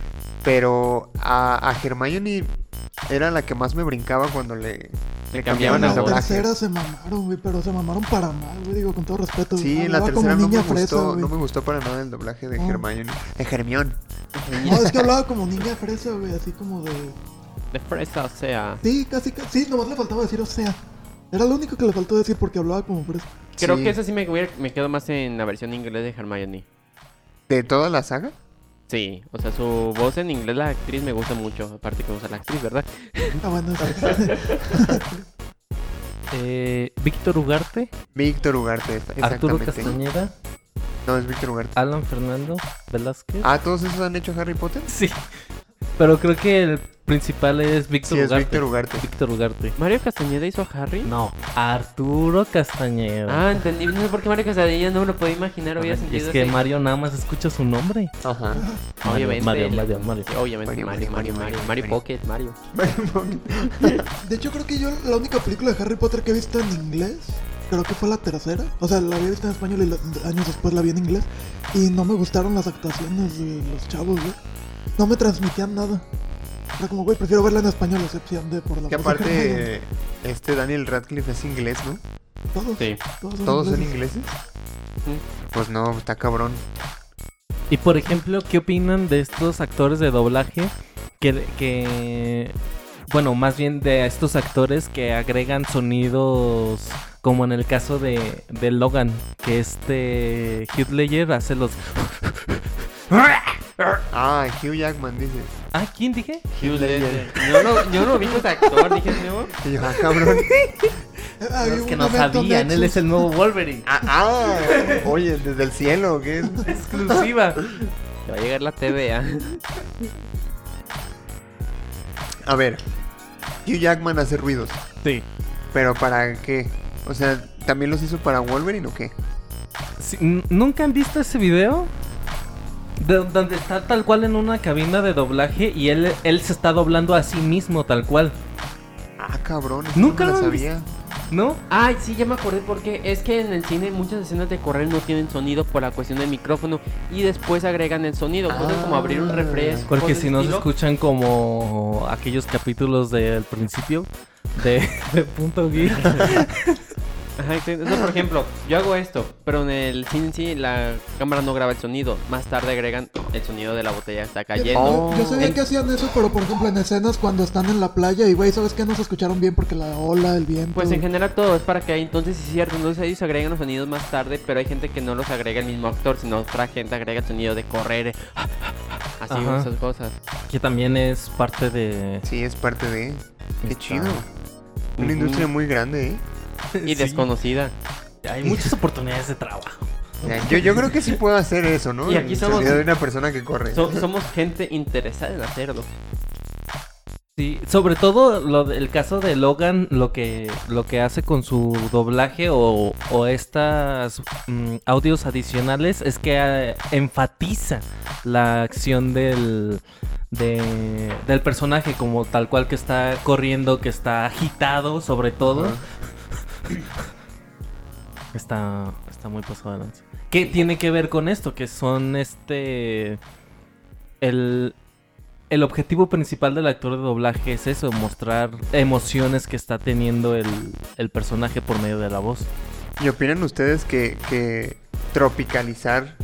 Pero a, a Hermione era la que más me brincaba cuando le, le cambiaban la el la doblaje. tercera se mamaron, güey, pero se mamaron para mal, güey, digo, con todo respeto. Sí, en la tercera no me fresa, gustó, güey. no me gustó para nada el doblaje de No. Hermione. De Hermione. No, es que hablaba como niña fresa, güey, así como de... De fresa, o sea. Sí, casi, casi, sí, nomás le faltaba decir o sea. Era lo único que le faltó decir porque hablaba como fresa. Creo Sí. que esa sí me, me quedo más en la versión inglés de Hermione. ¿De toda la saga? Sí, o sea, su voz en inglés, la actriz me gusta mucho. Aparte que usa la actriz, ¿verdad? Ah, bueno. Eh, Víctor Ugarte, Víctor Ugarte, Arturo exactamente. Castañeda, No, es Víctor Ugarte. Alan Fernando Velázquez. Ah, ¿todos esos han hecho Harry Potter? Sí. Pero creo que el principal es Víctor sí, Ugarte. Víctor Ugarte. Víctor Ugarte. ¿Mario Castañeda hizo a Harry? No, Arturo Castañeda. Ah, entendí. No sé por qué Mario Castañeda no me lo podía imaginar. Había sentido es que. Mario nada más escucha su nombre. Ajá. Mario, obviamente. Mario, Mario, Mario. Obviamente, Mario, Mario, Mario, Mario, Mario, Pocket, Mario. de hecho, creo que yo la única película de Harry Potter que he visto en inglés creo que fue la tercera. O sea, la había visto en español y años después la vi en inglés. Y no me gustaron las actuaciones de los chavos, güey. No me transmitían nada. Era como, güey, prefiero verla en español, excepción de por la Que aparte, este Daniel Radcliffe es inglés, ¿no? Todos, Sí. todos son ¿Todos son ingleses. Pues no, está cabrón. Y por ejemplo, ¿qué opinan de estos actores de doblaje que, que bueno, más bien de estos actores que agregan sonidos como en el caso de, de Logan, que este Heath Ledger hace los Ah, Hugh Jackman dice. Ah, ¿quién dije? Hugh Ledger. Yo no, yo no vi ese actor, dije, ¿no? Y yo, ah, cabrón. Los que no sabían, él es el nuevo Wolverine. Ah, ah, oye, desde el cielo, ¿o ¿qué? Exclusiva. Te va a llegar la TVA. A ver, Hugh Jackman hace ruidos. Sí. ¿Pero para qué? O sea, ¿también los hizo para Wolverine o qué? Sí, ¿Nunca han visto ese video? De, donde está tal cual en una cabina de doblaje y él, él se está doblando a sí mismo tal cual. Ah, cabrón. eso Nunca no lo sabía. ¿No? Ay, sí, ya me acordé porque es que en el cine muchas escenas de correr no tienen sonido por la cuestión del micrófono y después agregan el sonido. Cosas como abrir un refresco. Porque si no se escuchan como aquellos capítulos del principio de, de Punto Geek. Ajá, exacto. Por ejemplo, yo hago esto, pero en el cine en sí la cámara no graba el sonido. Más tarde agregan el sonido de la botella que está cayendo. Oh. Yo sabía En- que hacían eso, pero por ejemplo en escenas cuando están en la playa y güey, ¿sabes qué? No se escucharon bien porque la ola, el viento. Pues en general todo es para que entonces sí es cierto, entonces ellos agregan los sonidos más tarde, pero hay gente que no los agrega el mismo actor, sino otra gente agrega el sonido de correr, así Ajá. esas cosas. que también es parte de... Sí, es parte de... Qué Está- chido. Una industria muy grande, ¿eh? Y Sí. desconocida. Hay muchas oportunidades de trabajo. Yo, yo creo que sí puedo hacer eso, ¿no? Y aquí somos- de una persona que corre. So- somos gente interesada en hacerlo. Sí, sobre todo lo de- el caso de Logan, lo que lo que hace con su doblaje o, o estas mm, audios adicionales es que eh, enfatiza la acción del de- del personaje como tal cual que está corriendo, que está agitado, sobre todo. Está está muy pasado de lanza. ¿Qué tiene que ver con esto? Que son este el el objetivo principal del actor de doblaje es eso, mostrar emociones que está teniendo el, el personaje por medio de la voz. ¿Y opinan ustedes que, que tropicalizar,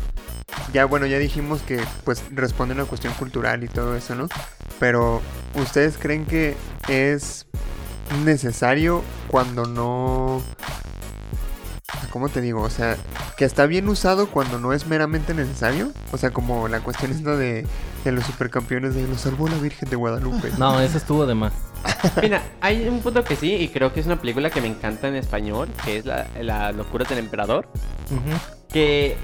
ya bueno, ya dijimos que pues responde a una cuestión cultural y todo eso, ¿no? Pero ¿ustedes creen que es necesario cuando no... ¿Cómo te digo? O sea, que está bien usado cuando no es meramente necesario. O sea, como la cuestión esta de, de los supercampeones de los salvó la Virgen de Guadalupe. No, eso estuvo de más. Mira, hay un punto que sí, y creo que es una película que me encanta en español, que es la, la locura del emperador. que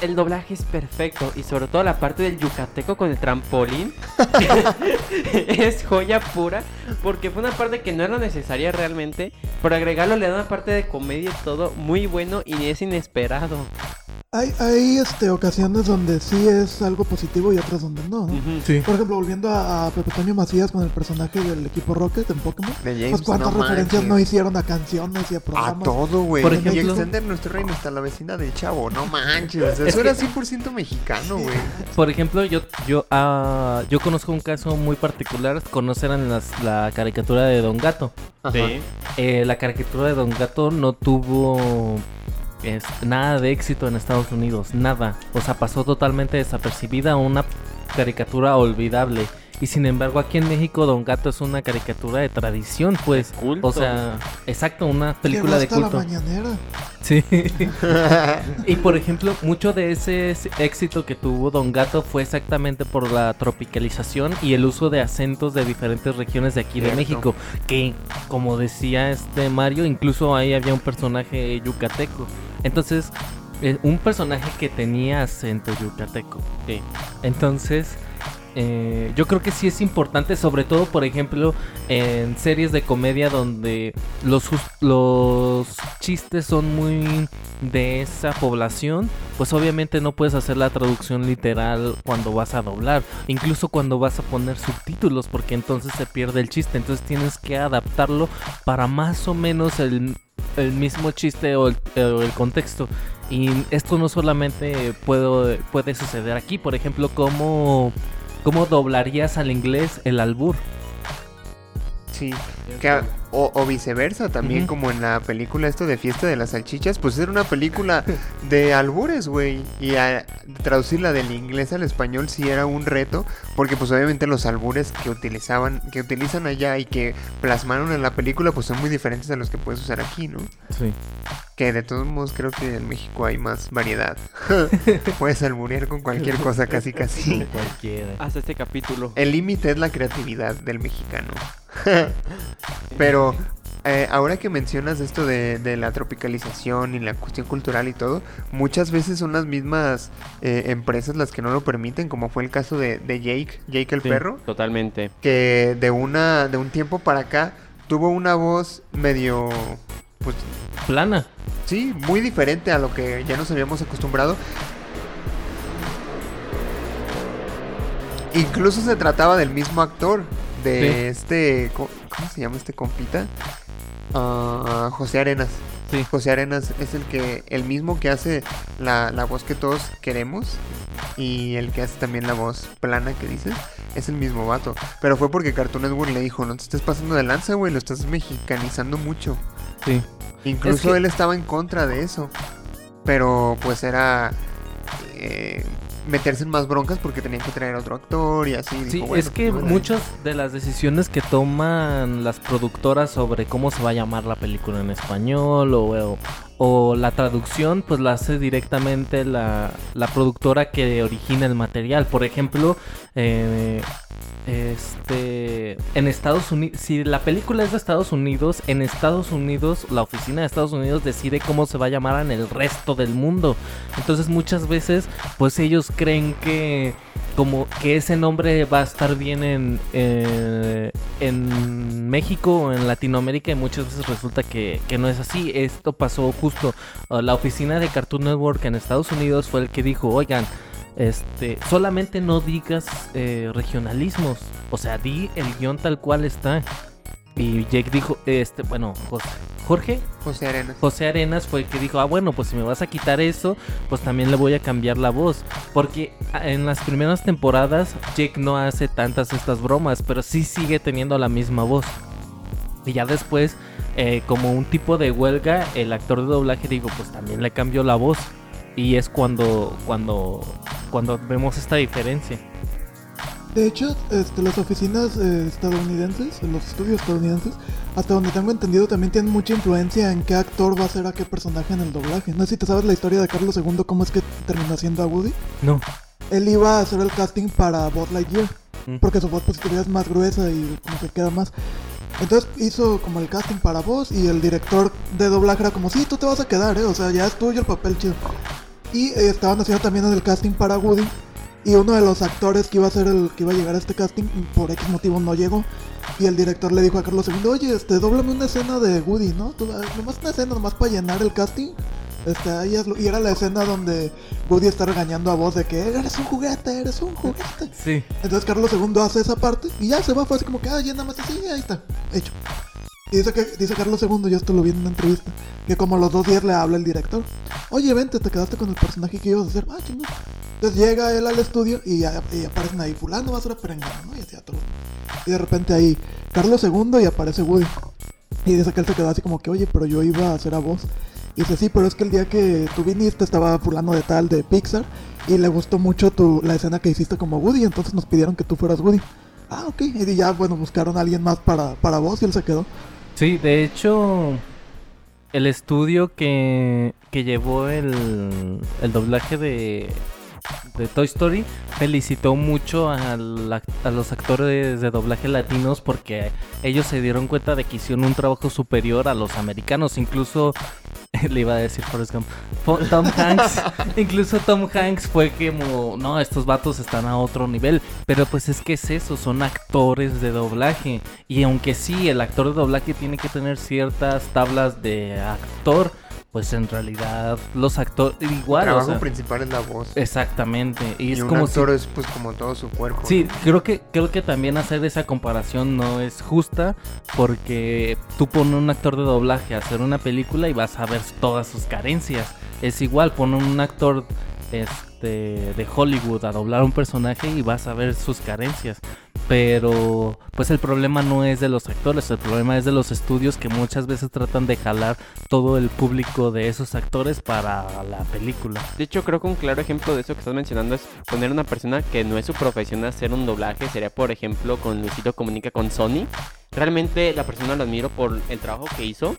el doblaje es perfecto y sobre todo la parte del yucateco con el trampolín es joya pura porque fue una parte que no era necesaria realmente, pero agregarlo le da una parte de comedia y todo muy bueno y es inesperado. Hay, hay este, ocasiones donde sí es algo positivo y otras donde no, ¿no? Sí. Por ejemplo, volviendo a, a Pepe Toño Macías con el personaje del equipo Rocket en Pokémon. De James, Pues cuántas no referencias manches. no hicieron a canciones y a A programas. todo, güey. Por y ejemplo- extender nuestro reino hasta la vecina del chavo. No manches. Eso era 100% mexicano, güey. Por ejemplo, yo yo ah, yo conozco un caso muy particular. Conocerán las, la caricatura de Don Gato. Ajá. Sí. Eh, la caricatura de Don Gato no tuvo es- nada de éxito en Estados Unidos, nada. O sea, pasó totalmente desapercibida, una caricatura olvidable. Y sin embargo, aquí en México Don Gato es una caricatura de tradición, pues. culto. O sea, exacto, una película de hasta la culto. mañanera. Sí. y por ejemplo, mucho de ese éxito que tuvo Don Gato fue exactamente por la tropicalización y el uso de acentos de diferentes regiones de aquí de. México. Que, como decía este Mario, incluso ahí había un personaje yucateco. Entonces, eh, un personaje que tenía acento yucateco. Sí. Entonces, eh, yo creo que sí es importante, sobre todo, por ejemplo, en series de comedia donde los, los chistes son muy de esa población, pues obviamente no puedes hacer la traducción literal cuando vas a doblar, incluso cuando vas a poner subtítulos, porque entonces se pierde el chiste, entonces tienes que adaptarlo para más o menos el, el mismo chiste o el, el contexto. Y esto no solamente puedo, puede suceder aquí, por ejemplo, como... ¿Cómo doblarías al inglés el albur? Sí. Que o, o viceversa, también como en la película esto de Fiesta de las Salchichas, pues era una película de albures, güey. Y a- traducirla del inglés al español sí era un reto, porque pues obviamente los albures que utilizaban, que utilizan allá y que plasmaron en la película, pues son muy diferentes a los que puedes usar aquí, ¿no? Sí. Que de todos modos creo que en México hay más variedad. puedes alburear con cualquier cosa casi casi. Cualquiera. Hasta este capítulo. El límite es la creatividad del mexicano. Pero eh, ahora que mencionas esto de, de la tropicalización y la cuestión cultural y todo, muchas veces son las mismas eh, empresas las que no lo permiten, como fue el caso de, de Jake, Jake el Sí, perro, Totalmente. que de una de un tiempo para acá tuvo una voz medio pues Plana. Sí, muy diferente a lo que ya nos habíamos acostumbrado. Incluso se trataba del mismo actor, de Sí. este, ¿cómo, cómo se llama este compita? Ah, José Arenas. Sí. José Arenas es el que, el mismo que hace la, la voz que todos queremos y el que hace también la voz plana que dices, es el mismo vato. Pero fue porque Cartoon Network le dijo, no te estés pasando de lanza, güey, lo estás mexicanizando mucho. Sí. Incluso que- él estaba en contra de eso. Pero pues era eh, meterse en más broncas porque tenían que traer otro actor y así. Sí, dijo, es "Bueno, que pues, bueno". muchas de las decisiones que toman las productoras sobre cómo se va a llamar la película en español o, o- o la traducción, pues la hace directamente la, la productora que origina el material. Por ejemplo, eh, este, en Estados Unidos, si la película es de Estados Unidos, en Estados Unidos, la oficina de Estados Unidos decide cómo se va a llamar en el resto del mundo. Entonces muchas veces, pues ellos creen que como que ese nombre va a estar bien en, eh, en México o en Latinoamérica y muchas veces resulta que, que no es así. Esto pasó justo. uh, la oficina de Cartoon Network en Estados Unidos fue el que dijo, oigan, este, solamente no digas eh, regionalismos. O sea, di el guion tal cual está. Y Jake dijo, este, bueno, José- Jorge, José Arenas. José Arenas fue el que dijo, ah, bueno, pues si me vas a quitar eso, pues también le voy a cambiar la voz. Porque ah, en las primeras temporadas Jake no hace tantas estas bromas, pero sí sigue teniendo la misma voz. Y ya después, eh, como un tipo de huelga, el actor de doblaje dijo, pues también le cambió la voz. Y es cuando, cuando, cuando vemos esta diferencia. De hecho, este, las oficinas eh, estadounidenses, los estudios estadounidenses, hasta donde tengo entendido, también tienen mucha influencia en qué actor va a ser a qué personaje en el doblaje. No sé si te sabes la historia de Carlos II, cómo es que terminó siendo a Woody. No. Él iba a hacer el casting para Buzz Lightyear, Mm. porque su voz todavía es más gruesa y como que queda más. Entonces hizo como el casting para voz y el director de doblaje era como, sí, tú te vas a quedar, ¿eh? O sea, ya es tuyo el papel chido. Y eh, estaban haciendo también el casting para Woody. Y uno de los actores que iba a ser el que iba a llegar a este casting, por X motivo no llegó. Y el director le dijo a Carlos II, oye, este, doblame una escena de Woody, ¿no? Tú, ah, nomás una escena, nomás para llenar el casting. Este, ahí hazlo. Y era la escena donde Woody está regañando a voz de que eres un juguete, eres un juguete. Sí. Entonces Carlos II hace esa parte y ya se va, fue así como que, ah, nada más así, ahí está, hecho. Y dice que dice Carlos II, yo esto lo vi en una entrevista, que como a los dos días le habla el director. Oye, vente, te quedaste con el personaje que ibas a hacer. Ah, chingón. Entonces llega él al estudio y, aparecen ahí, fulano va a ser a perengano, ¿no? Y hacía todo. Y de repente ahí, Carlos II y aparece Woody. Y dice que él se quedó así como que, oye, pero yo iba a hacer a voz. Y dice, sí, pero es que el día que tú viniste estaba fulano de tal de Pixar y le gustó mucho tu, la escena que hiciste como Woody, entonces nos pidieron que tú fueras Woody. Ah, ok. Y ya, bueno, buscaron a alguien más para, para voz y él se quedó. Sí, de hecho, el estudio que, que llevó el, el doblaje de, de Toy Story felicitó mucho ac- a los actores de doblaje latinos porque ellos se dieron cuenta de que hicieron un trabajo superior a los americanos. Incluso, le iba a decir Forrest Gump, Tom Hanks, incluso Tom Hanks fue como, no, estos vatos están a otro nivel. Pero pues es que es eso, son actores de doblaje. Y aunque sí, el actor de doblaje tiene que tener ciertas tablas de actor, pues en realidad los actores El igual, o trabajo sea, principal es la voz. exactamente. Y, Y, es un como si actor es pues como todo su cuerpo. Sí, creo que, creo que también hacer esa comparación no es justa porque tú pones un actor de doblaje a hacer una película y vas a ver todas sus carencias. Es igual, pon un actor este, de Hollywood a doblar un personaje y vas a ver sus carencias. Pero pues el problema no es de los actores, el problema es de los estudios que muchas veces tratan de jalar todo el público de esos actores para la película. De hecho, creo que un claro ejemplo de eso que estás mencionando es poner una persona que no es su profesión hacer un doblaje. Sería, por ejemplo, con Luisito Comunica con Sony. Realmente la persona la admiro por el trabajo que hizo.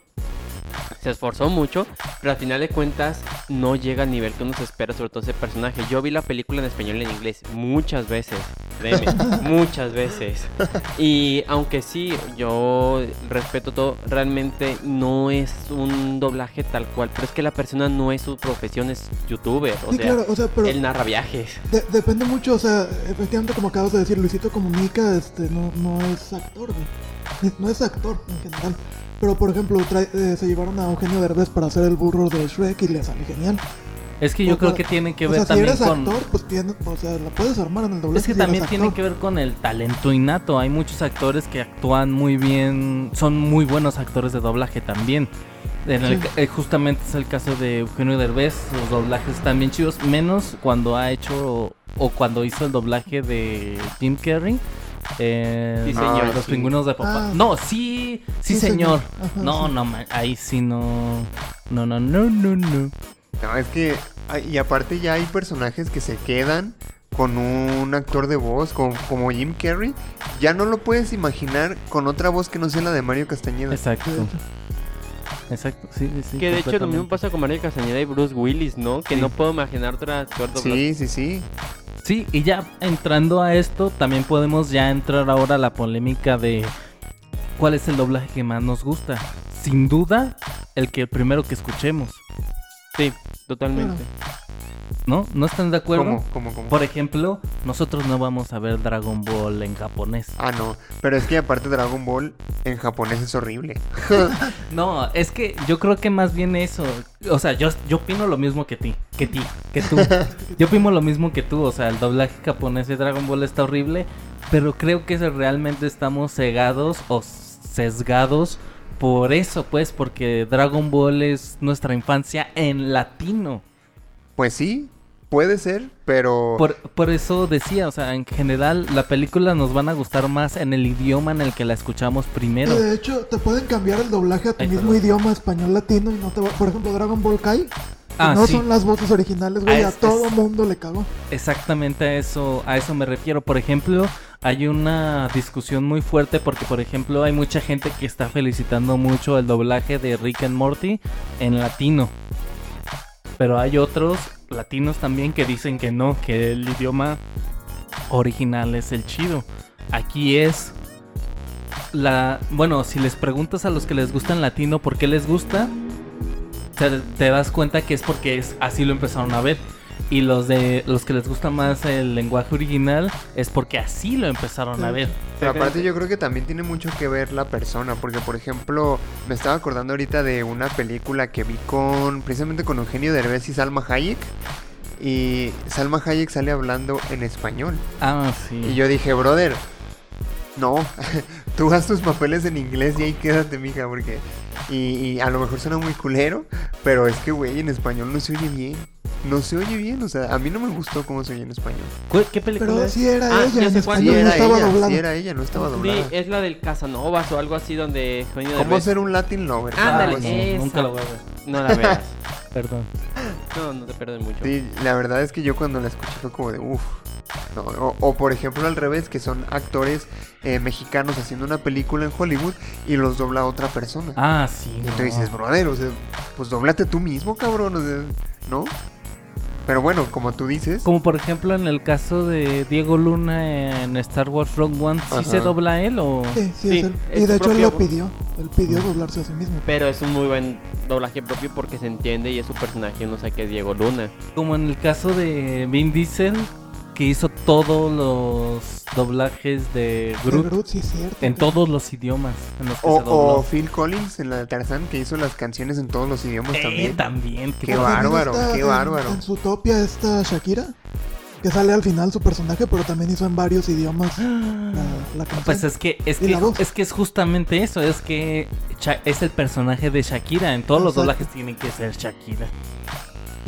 Se esforzó mucho, pero al final de cuentas no llega al nivel que uno se espera, sobre todo ese personaje. Yo vi la película en español y en inglés muchas veces, créeme, muchas veces. Y aunque sí, yo respeto todo, realmente no es un doblaje tal cual, pero es que la persona no es su profesión, es youtuber, o sí, sea, claro, o sea, pero él narra viajes. de- depende mucho, o sea, efectivamente como acabas de decir, Luisito Comunica, este, no, no es actor, No es actor en general. Pero por ejemplo, eh, se llevaron a Eugenio Derbez para hacer el burro de Shrek y le sale genial. Es que yo O creo sea, que tiene que o ver sea, también si eres con... actor, pues tiene, o sea, la puedes armar en el doblaje. Es que si también tiene que ver con el talento innato. Hay muchos actores que actúan muy bien, son muy buenos actores de doblaje también. En el Sí. eh, justamente es el caso de Eugenio Derbez, los doblajes están bien chidos, menos cuando ha hecho o cuando hizo el doblaje de Jim Carrey. En Sí, señor, Los sí. pingüinos de papá. Ah. No, sí, sí, Sí, señor. señor. Ajá, no, sí. no, ahí sí no. No, no, no, no, no. No, es que. Y aparte ya hay personajes que se quedan con un actor de voz, con- como Jim Carrey. Ya no lo puedes imaginar con otra voz que no sea la de Mario Castañeda. Exacto. De. Exacto, sí, sí, sí. que de hecho lo mismo pasa con Mario Castañeda y Bruce Willis, ¿no? Que Sí. no puedo imaginar otra actor doblado. Sí, sí, sí. Sí, y ya entrando a esto, también podemos ya entrar ahora a la polémica de cuál es el doblaje que más nos gusta. Sin duda, el que primero que escuchemos, Sí, totalmente. ¿No? ¿No están de acuerdo? ¿Cómo, cómo, cómo? Por ejemplo, nosotros no vamos a ver Dragon Ball en japonés. Ah, no. Pero es que aparte Dragon Ball en japonés es horrible. No, es que yo creo que más bien eso. O sea, yo, yo opino lo mismo que ti, que ti, que tú. Yo opino lo mismo que tú. O sea, el doblaje japonés de Dragon Ball está horrible. Pero creo que realmente estamos cegados o sesgados por eso, pues, porque Dragon Ball es nuestra infancia en latino. Pues sí, puede ser, pero. Por, por eso decía, o sea, en general, la película nos van a gustar más en el idioma en el que la escuchamos primero. De hecho, te pueden cambiar el doblaje a tu Ay, mismo perdón. idioma español latino y no te va... Por ejemplo, Dragon Ball Kai. Ah, no sí. son las voces originales, güey. Ah, a todo es- mundo le cagó. Exactamente a eso, a eso me refiero. Por ejemplo, hay una discusión muy fuerte porque, por ejemplo, hay mucha gente que está felicitando mucho el doblaje de Rick and Morty en latino. Pero hay otros latinos también que dicen que no, que el idioma original es el chido. Aquí es la, bueno, si les preguntas a los que les gusta en latino por qué les gusta, te, te das cuenta que es porque es así lo empezaron a ver. Y los de los que les gusta más el lenguaje original es porque así lo empezaron a ver. Pero aparte yo creo que también tiene mucho que ver la persona, porque por ejemplo, me estaba acordando ahorita de una película que vi con, precisamente con Eugenio Derbez y Salma Hayek, y Salma Hayek sale hablando en español. Ah, sí. Y yo dije, brother, no, tú haz tus papeles en inglés y ahí quédate, mija, porque... Y, y a lo mejor suena muy culero, pero es que, güey, en español no se oye bien. No se oye bien, o sea, a mí no me gustó cómo se oye en español. ¿Cu- ¿Qué película Pero es? sí era Ah, ella, en Sí no estaba ella, doblada. sí era ella, no estaba Sí, doblada. es la del Casanovas o algo así donde Eugenio ¿Cómo ser un Latin lover? Ándale, Algo así. esa. Nunca lo voy a ver. No la veas. Perdón. No, no te pierdes mucho. Sí, la verdad es que yo cuando la escuché fue como de uff. o, o, por ejemplo al revés, que son actores eh, mexicanos haciendo una película en Hollywood y los dobla otra persona. Ah, sí. y no. tú dices, brother, o sea, pues doblate tú mismo, cabrón, o sea, ¿no? Pero bueno, como tú dices, Como por ejemplo en el caso de Diego Luna en Star Wars Rogue One, ¿sí Ajá. se dobla él o...? Sí, sí, Sí, es él. es Y de hecho él propio- lo pidió. Él pidió doblarse a sí mismo. Pero es un muy buen doblaje propio porque se entiende y es su personaje, no sé qué es Diego Luna. Como en el caso de Vin Diesel, que hizo todos los doblajes de De Groot Groot, sí es cierto. en todos los idiomas en los que o, se dobló. o Phil Collins en la de Tarzán, que hizo las canciones en todos los idiomas Eh, también. también. Qué También bárbaro, qué en- bárbaro. En su topia está Shakira, que sale al final su personaje, pero también hizo en varios idiomas la, la canción. Pues es que es que es que es justamente eso, es que es el personaje de Shakira, en todos los Exacto. doblajes tienen que ser Shakira.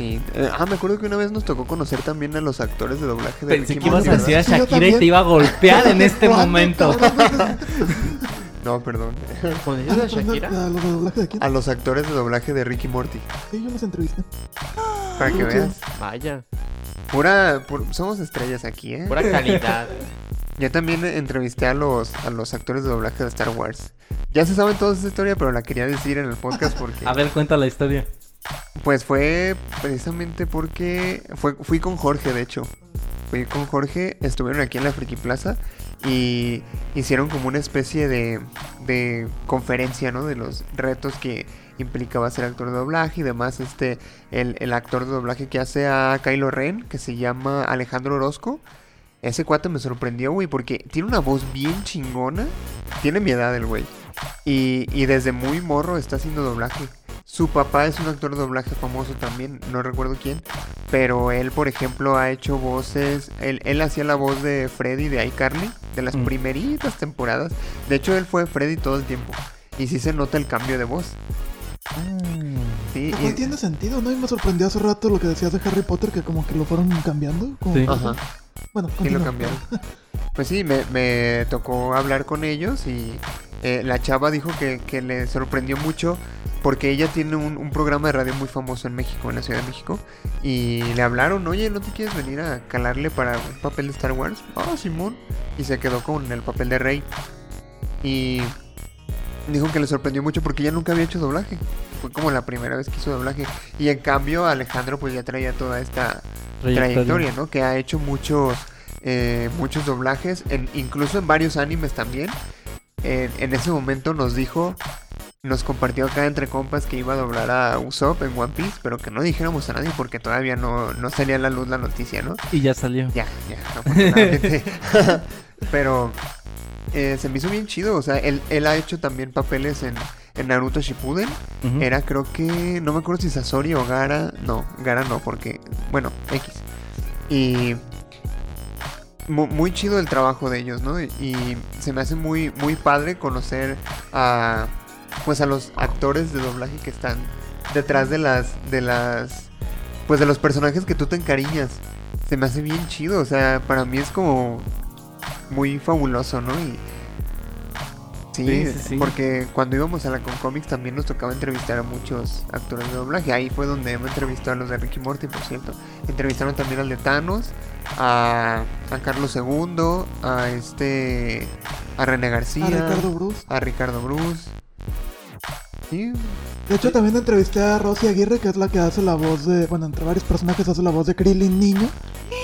Sí. Eh, ah, me acuerdo que una vez nos tocó conocer también a los actores de doblaje de Pensé Ricky que ibas a decir a Shakira y te iba a golpear en este ¿Cuándo, momento. No, perdón. ¿Cuando Ah, dices de perdón, Shakira? ¿a ¿Los de doblaje de quién? A los actores de doblaje de Ricky Morty. Sí, yo los entrevisté. Para que veas. Vaya, Pura, pu- somos estrellas aquí, ¿eh? pura calidad. Yo también entrevisté a los, a los actores de doblaje de Star Wars. Ya se saben toda esa historia, pero la quería decir en el podcast porque... A ver, cuenta la historia. Pues fue precisamente porque fui con Jorge, de hecho. Fui con Jorge, estuvieron aquí en la Friki Plaza y hicieron como una especie de, conferencia, ¿no? De los retos que implicaba ser actor de doblaje y demás. Este, el, el actor de doblaje que hace a Kylo Ren, que se llama Alejandro Orozco. Ese cuate me sorprendió, güey, porque tiene una voz bien chingona. Tiene mi edad el güey. Y, y desde muy morro está haciendo doblaje. Su papá es un actor de doblaje famoso también, no recuerdo quién. Pero él, por ejemplo, ha hecho voces. Él, él hacía la voz de Freddy de iCarly, de las Mm. primeritas temporadas. De hecho, él fue Freddy todo el tiempo. Y sí se nota el cambio de voz. Sí, Lo cual y- tiene sentido, ¿no? Y me sorprendió hace rato lo que decías de Harry Potter, que como que lo fueron cambiando. como Sí. Ajá. Bueno, Sí, lo cambiaron. Pues sí, me, me tocó hablar con ellos y eh, la chava dijo que, que le sorprendió mucho porque ella tiene un, un programa de radio muy famoso en México, en la Ciudad de México. Y le hablaron, oye, ¿no te quieres venir a calarle para un papel de Star Wars? Ah, Simón. Y se quedó con el papel de Rey. Y dijo que le sorprendió mucho porque ella nunca había hecho doblaje. Fue como la primera vez que hizo doblaje. Y en cambio Alejandro pues ya traía toda esta trayectoria, ¿no? Que ha hecho muchos eh, muchos doblajes, en, incluso en varios animes también. En, en ese momento nos dijo, nos compartió acá entre compas que iba a doblar a Usopp en One Piece, pero que no dijéramos a nadie porque todavía no, no salía a la luz la noticia, ¿no? Y ya salió. Ya, ya, afortunadamente. pero eh, se me hizo bien chido, o sea, él, él ha hecho también papeles en, en Naruto Shippuden. Era creo que, no me acuerdo si Sasori o Gara, no, Gara no, porque, bueno, X. Y mu- muy chido el trabajo de ellos, ¿no? Y se me hace muy, muy padre conocer a, pues a los actores de doblaje que están detrás de las, de las, pues de los personajes que tú te encariñas. Se me hace bien chido, o sea, para mí es como muy fabuloso, ¿no? Y Sí, Sí, sí, sí. porque cuando íbamos a la Concomics también nos tocaba entrevistar a muchos actores de doblaje. Ahí fue donde me entrevistó a los de Ricky Morty, por cierto. Entrevistaron también al de Thanos, a, a Carlos II, a este, a René García, A Ricardo Bruce. a Ricardo Bruce. Sí, De hecho, también entrevisté a Rosy Aguirre, que es la que hace la voz de. Bueno, entre varios personajes hace la voz de Krillin Niño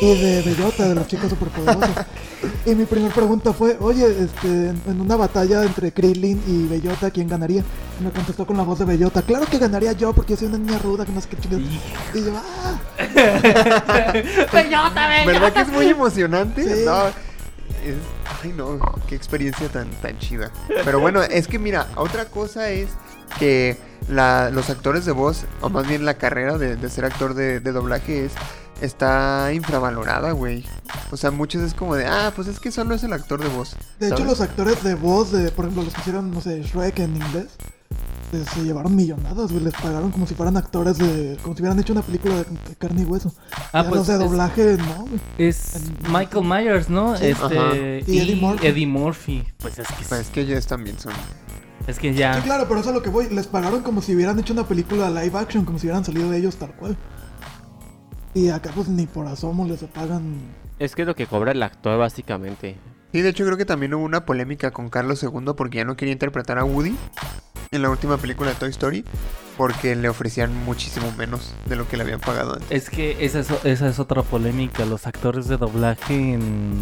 y de Bellota, de los chicos superpoderosos. y mi primera pregunta fue: Oye, este, en una batalla entre Krillin y Bellota, ¿quién ganaría? Y me contestó con la voz de Bellota: Claro que ganaría yo, porque yo soy una niña ruda, que no sé qué chingados. Y yo, ¡ah! ¿Verdad que es muy emocionante? Sí. No, es- ay no, qué experiencia tan, tan chida. Pero bueno, es que mira, otra cosa es que la, los actores de voz, o más bien la carrera de, de ser actor de, de doblaje es está infravalorada, güey. O sea, muchos es como de, ah, pues es que solo es el actor de voz. De hecho, los actores de voz, de, por ejemplo, los que hicieron, no sé, Shrek en inglés, se llevaron millonadas, güey. Les pagaron como si fueran actores de. como si hubieran hecho una película de, de carne y hueso. Ah, Ya pues los de es- doblaje, no, güey. Es Michael Myers, ¿no? Sí. Este, Ajá. Y Eddie Murphy. Eddie Murphy. Pues es que, Pues es que ellos también son. es que Sí, ya. claro, pero eso es a lo que voy. Les pagaron como si hubieran hecho una película live action, como si hubieran salido de ellos tal cual. Y acá, pues ni por asomo les pagan. Es que es lo que cobra el actor, básicamente. Sí, de hecho creo que también hubo una polémica con Carlos II porque ya no quería interpretar a Woody en la última película de Toy Story porque le ofrecían muchísimo menos de lo que le habían pagado antes. Es que esa es, esa es otra polémica. Los actores de doblaje en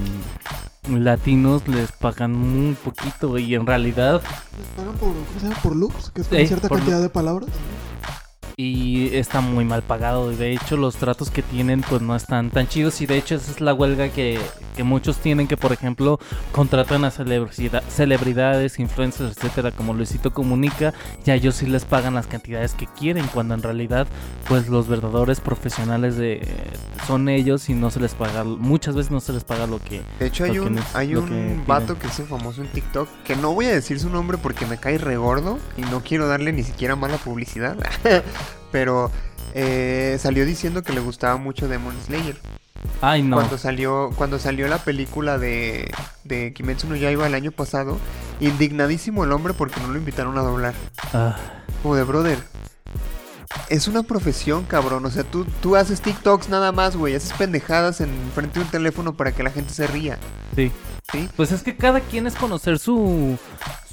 latinos les pagan muy poquito y en realidad Les pagan por, ¿cómo se llama? Por looks, que es como Eh, cierta cantidad de palabras. Y está muy mal pagado. Y de hecho los tratos que tienen pues no están tan chidos. Y de hecho esa es la huelga que, que muchos tienen que por ejemplo contratan a celebridad- celebridades, influencers, etcétera como Luisito Comunica. Y a ellos sí les pagan las cantidades que quieren cuando en realidad pues los verdaderos profesionales de son ellos y no se les paga muchas veces no se les paga lo que De hecho hay un, hay un que vato que hizo famoso en TikTok que no voy a decir su nombre porque me cae regordo y no quiero darle ni siquiera mala publicidad. Pero eh, salió diciendo que le gustaba mucho Demon Slayer. ay no Cuando salió cuando salió la película de, de Kimetsu no Yaiba el año pasado, indignadísimo el hombre porque no lo invitaron a doblar. Ah, Como de brother. Es una profesión, cabrón. O sea, tú, tú haces TikToks nada más, güey. Haces pendejadas en frente de un teléfono para que la gente se ría. sí ¿Sí? Pues es que cada quien es conocer su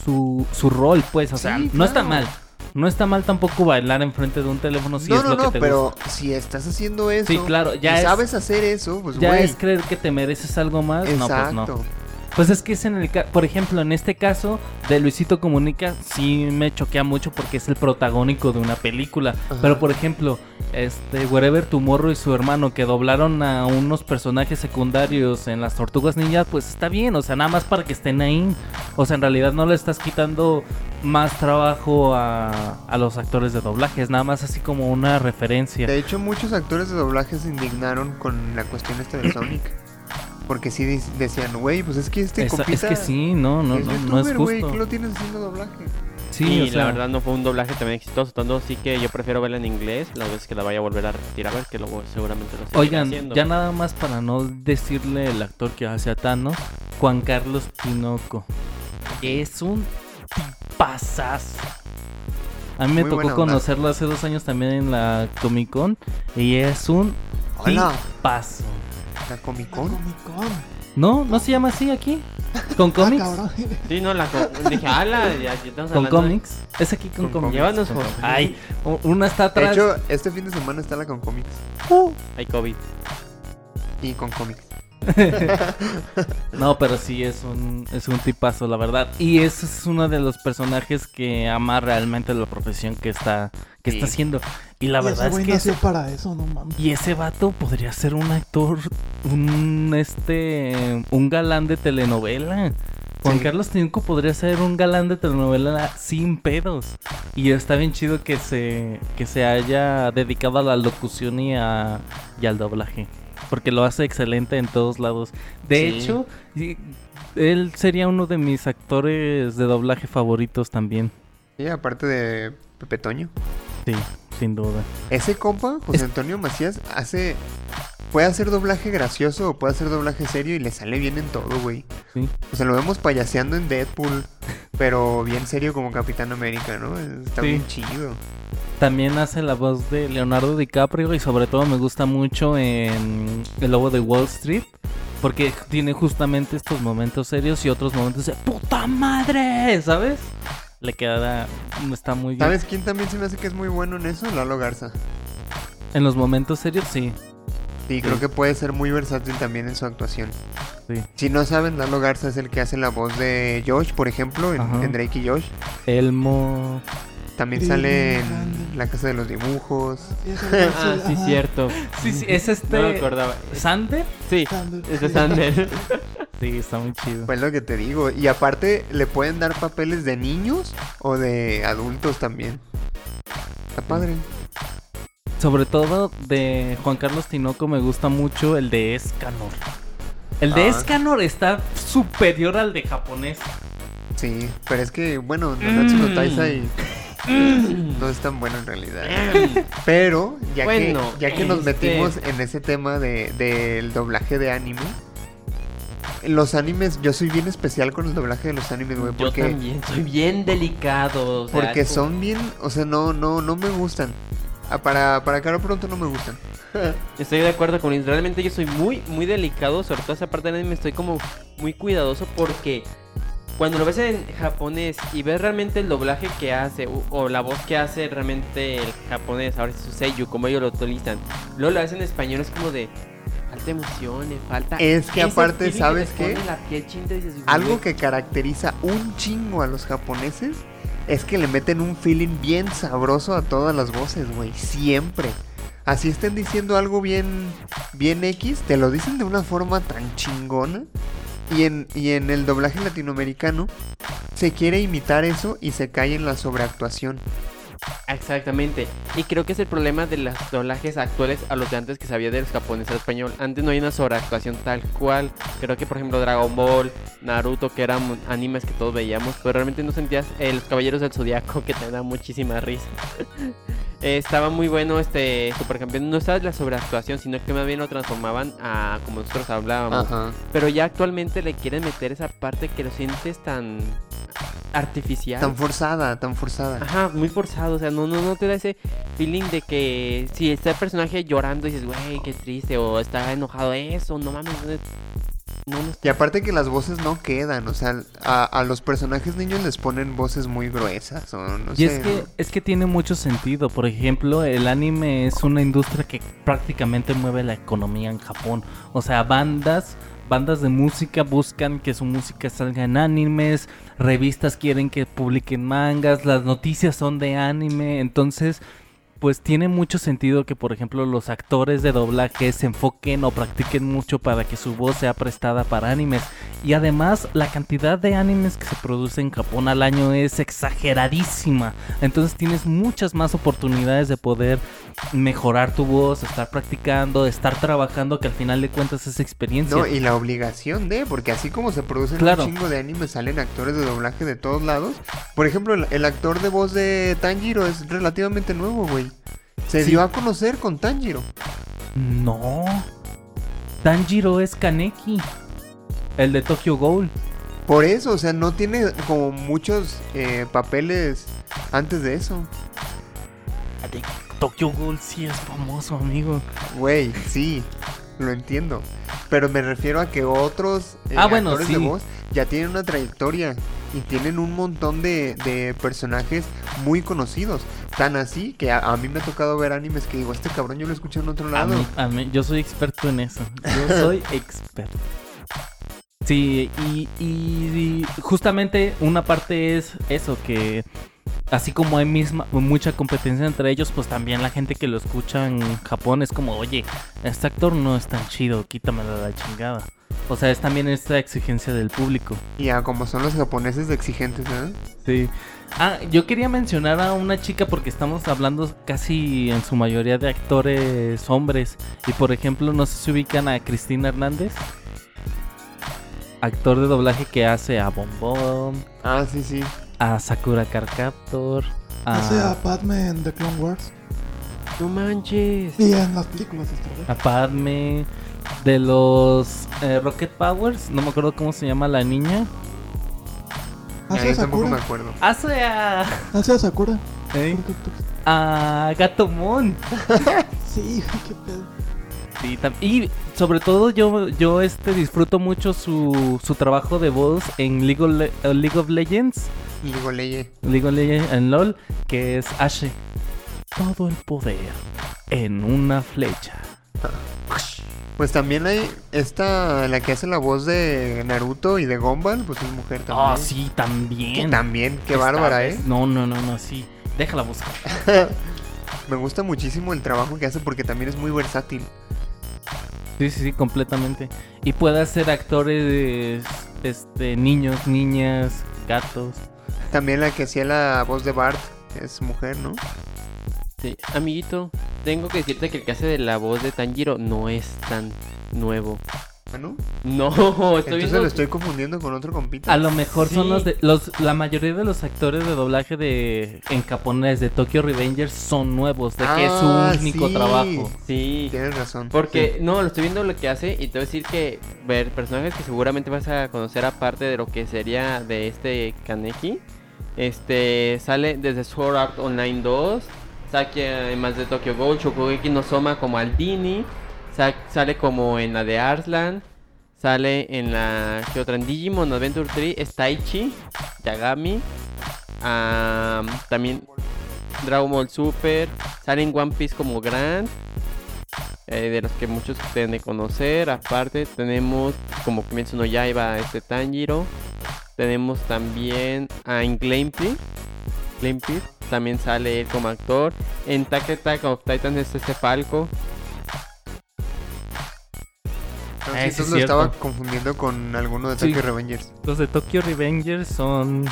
su, su rol, pues, o sea, no está mal. No está mal tampoco bailar enfrente de un teléfono si no, es no, lo no, que te pero gusta. si estás haciendo eso Sí, claro, ya y es- sabes hacer eso, pues Ya güey. es creer que te mereces algo más. No, pues Exacto. no. Pues es que es en el por ejemplo, en este caso de Luisito Comunica sí me choquea mucho porque es el protagónico de una película, Ajá. pero por ejemplo, este Wherever Tomorrow y su hermano que doblaron a unos personajes secundarios en las Tortugas Ninja, pues está bien, o sea, nada más para que estén ahí. O sea, en realidad no le estás quitando más trabajo a, a los actores de doblaje, es nada más así como una referencia. De hecho, muchos actores de doblaje se indignaron con la cuestión esta de Sonic. Porque sí decían, güey, pues es que este Esa- es que sí, no, no, es no, no es justo. ¿qué lo tienes haciendo doblaje? Sí, y o sea, la verdad no fue un doblaje también exitoso, tanto así que yo prefiero verla en inglés las veces que la vaya a volver a ver que lo seguramente lo Oigan, haciendo. ya nada más para no decirle el actor que hace a Thanos, Juan Carlos Pinoco. Es un tipazazo. A mí me Muy tocó conocerlo hace dos años también en la Comic Con y es un tipazo. La Comic La Con. Comic Con. ¿No? ¿No se llama así aquí? ¿Con Ah, cómics? Sí, no, la co- dije, ala, ya, ya estamos ¿Con hablando de- cómics? Es aquí con, Con cómics. Llévanos, Con cómics. Ay, una está De atrás. hecho, este fin de semana está la con cómics. Hay COVID. Y con cómics. No, pero sí es un, es un tipazo, la verdad. Y ese es uno de los personajes que ama realmente la profesión que está, que está haciendo. Y la Y ese verdad es güey que ese, para eso, no mames. y ese vato podría ser un actor, un este, un galán de telenovela. Juan Sí. Carlos Tinco podría ser un galán de telenovela sin pedos. Y está bien chido que se, que se haya dedicado a la locución y, a, y al doblaje. Porque lo hace excelente en todos lados. De Sí. hecho, él sería uno de mis actores de doblaje favoritos también. Sí, aparte de Pepe Toño. Sí, sin duda. Ese compa, José Antonio Macías, hace. Puede hacer doblaje gracioso o puede hacer doblaje serio y le sale bien en todo, güey. Sí. O sea, lo vemos payaseando en Deadpool, pero bien serio como Capitán América, ¿no? Está Sí. bien chido. También hace la voz de Leonardo DiCaprio y sobre todo me gusta mucho en El Lobo de Wall Street. Porque tiene justamente estos momentos serios y otros momentos de puta madre, ¿sabes? Le queda, está muy bien. ¿Sabes quién también se me hace que es muy bueno en eso? Lalo Garza. En los momentos serios, sí. Sí, creo que puede ser muy versátil también en su actuación. Sí. Si no saben, Lalo Garza es el que hace la voz de Josh, por ejemplo, en, en Drake y Josh. Elmo. También sale en. La Casa de los Dibujos. Ah, sí, cierto. Sí, sí, es este. No me acordaba. ¿Sander? Sí, Sander, es de. Sander. Sí, está muy chido. Pues lo que te digo. Y aparte, le pueden dar papeles de niños o de adultos también. Está padre. Sobre todo de Juan Carlos Tinoco me gusta mucho el de Escanor. El de Ah. Escanor está superior al de japonés. Sí, pero es que, bueno, Nanatsu no Mm. Taizai no es tan bueno en realidad. Pero, ya Bueno, que, ya que nos este- metimos en ese tema de, del doblaje de anime, los animes, yo soy bien especial con el doblaje de los animes, güey, Yo porque, también soy bien delicado. o sea, porque como- son bien, o sea, no, no, no me gustan. Ah, para, para cara pronto no me gustan. Estoy de acuerdo con. Realmente yo soy muy, muy delicado. Sobre todo esa parte del anime estoy como muy cuidadoso porque cuando lo ves en japonés y ves realmente el doblaje que hace o, la voz que hace realmente el japonés, ahora es su seiyuu, como ellos lo utilizan, luego lo ves en español, es como de falta emoción, le falta. Es que aparte, ¿sabes que qué? Algo que caracteriza un chingo a los japoneses es que le meten un feeling bien sabroso a todas las voces, güey. Siempre. Así estén diciendo algo bien, bien X, te lo dicen de una forma tan chingona. Y en, y en el doblaje latinoamericano se quiere imitar eso y se cae en la sobreactuación. Exactamente. Y creo que es el problema de los doblajes actuales a los de antes que sabía de los japoneses al español. Antes no hay una sobreactuación tal cual. Creo que por ejemplo Dragon Ball, Naruto, que eran animes que todos veíamos, pero realmente no sentías eh, los Caballeros del Zodiaco que te da muchísima risa. Eh, estaba muy bueno este Supercampeón. No estaba la sobreactuación, sino que más bien lo transformaban a como nosotros hablábamos. Ajá. Pero ya actualmente le quieren meter esa parte que lo sientes tan artificial. Tan forzada, tan forzada. Ajá, muy forzado, o sea, no, no, no te da ese feeling de que si está el personaje llorando dices, güey, qué triste, o está enojado, eso, no mames, no, Y aparte que las voces no quedan, o sea, a, a los personajes niños les ponen voces muy gruesas o no Y sé. es que, ¿no? es que tiene mucho sentido. Por ejemplo, el anime es una industria que prácticamente mueve la economía en Japón. O sea, bandas, bandas de música buscan que su música salga en animes, revistas quieren que publiquen mangas, las noticias son de anime. Entonces, pues tiene mucho sentido que, por ejemplo, los actores de doblaje se enfoquen o practiquen mucho para que su voz sea prestada para animes. Y además, la cantidad de animes que se produce en Japón al año es exageradísima. Entonces tienes muchas más oportunidades de poder mejorar tu voz, estar practicando, estar trabajando, que al final de cuentas es experiencia. No, y la obligación de, porque así como se producen Claro. un chingo de animes, salen actores de doblaje de todos lados. Por ejemplo, el, el actor de voz de Tanjiro es relativamente nuevo, güey. Se Sí. dio a conocer con Tanjiro. No. Tanjiro es Kaneki. El de Tokyo Ghoul. Por eso, o sea, no tiene como muchos eh, papeles antes de eso. De Tokyo Ghoul sí es famoso, amigo. Güey, sí, lo entiendo. Pero me refiero a que otros eh, Ah, bueno, actores sí. de voz ya tienen una trayectoria y tienen un montón de, de personajes muy conocidos. Tan así que a, a mí me ha tocado ver animes que digo, este cabrón yo lo escuché en otro A lado. mí- a mí- yo soy experto en eso. Yo soy experto. Sí, y, y- y justamente una parte es eso, que así como hay misma, mucha competencia entre ellos, pues también la gente que lo escucha en Japón es como, oye, este actor no es tan chido, quítamelo de la chingada. O sea, es también esta exigencia del público. Y a como son los japoneses de exigentes, ¿eh? Sí. Ah, yo quería mencionar a una chica porque estamos hablando casi en su mayoría de actores hombres. Y por ejemplo, no sé si ubican a Cristina Hernández. Actor de doblaje que hace a Bombón, Ah, sí, sí. A Sakura Carcaptor, Hace a a, Padme en The Clone Wars. No manches. Y en las películas de Star Wars. a Padme. De los eh, Rocket Powers, no me acuerdo cómo se llama la niña. Ah, Hace a tampoco me Sakura. acuerdo. Hace a. Hace a Sakura. ¿eh? ¿Por qué tú- A Gatomon. Sí, qué pedo. Sí, y sobre todo yo, yo este disfruto mucho su, su trabajo de voz en League of, Le- eh, League of Legends. League of Legends en LOL, que es Ashe. Todo el poder en una flecha. Pues también hay esta, la que hace la voz de Naruto y de Gumball, pues es mujer también. Ah, sí, Que también. también, qué Esta bárbara, vez- ¿eh? No, no, no, no, sí. Déjala buscar. Me gusta muchísimo el trabajo que hace porque también es muy versátil. Sí, sí, sí, completamente. Y puede hacer actores, este, niños, niñas, gatos. También la que hacía la voz de Bart es mujer, ¿no? Sí, amiguito, tengo que decirte que el que hace de la voz de Tanjiro no es tan nuevo. ¿Ah, no? No, estoy Entonces viendo... lo estoy confundiendo con otro compita. A lo mejor son los de los la mayoría de los actores de doblaje de en japonés de Tokyo Revengers son nuevos, de que es su Ah, único sí. trabajo. Sí, Tienes razón. porque no, lo estoy viendo lo que hace y te voy a decir que ver personajes que seguramente vas a conocer aparte de lo que sería de este Kaneki. Este sale desde Sword Art Online 2, Saki además de Tokyo Ghoul, Shokugeki no Soma como Aldini, Sa- sale como en la de Arslan, sale en la que otra en Digimon Adventure 3 es Taichi, Yagami, am, también Dragon Ball Super, sale en One Piece como Grand, eh, de los que muchos deben de conocer. Aparte tenemos como Kimetsu no Yaiba este Tanjiro. Tenemos también a Inglampy. También sale él como actor. En Attack Attack of Titan es este Falco. No, Ah, sí, entonces es lo estaba confundiendo con alguno de Sí. Tokyo Revengers. Los de Tokyo Revengers son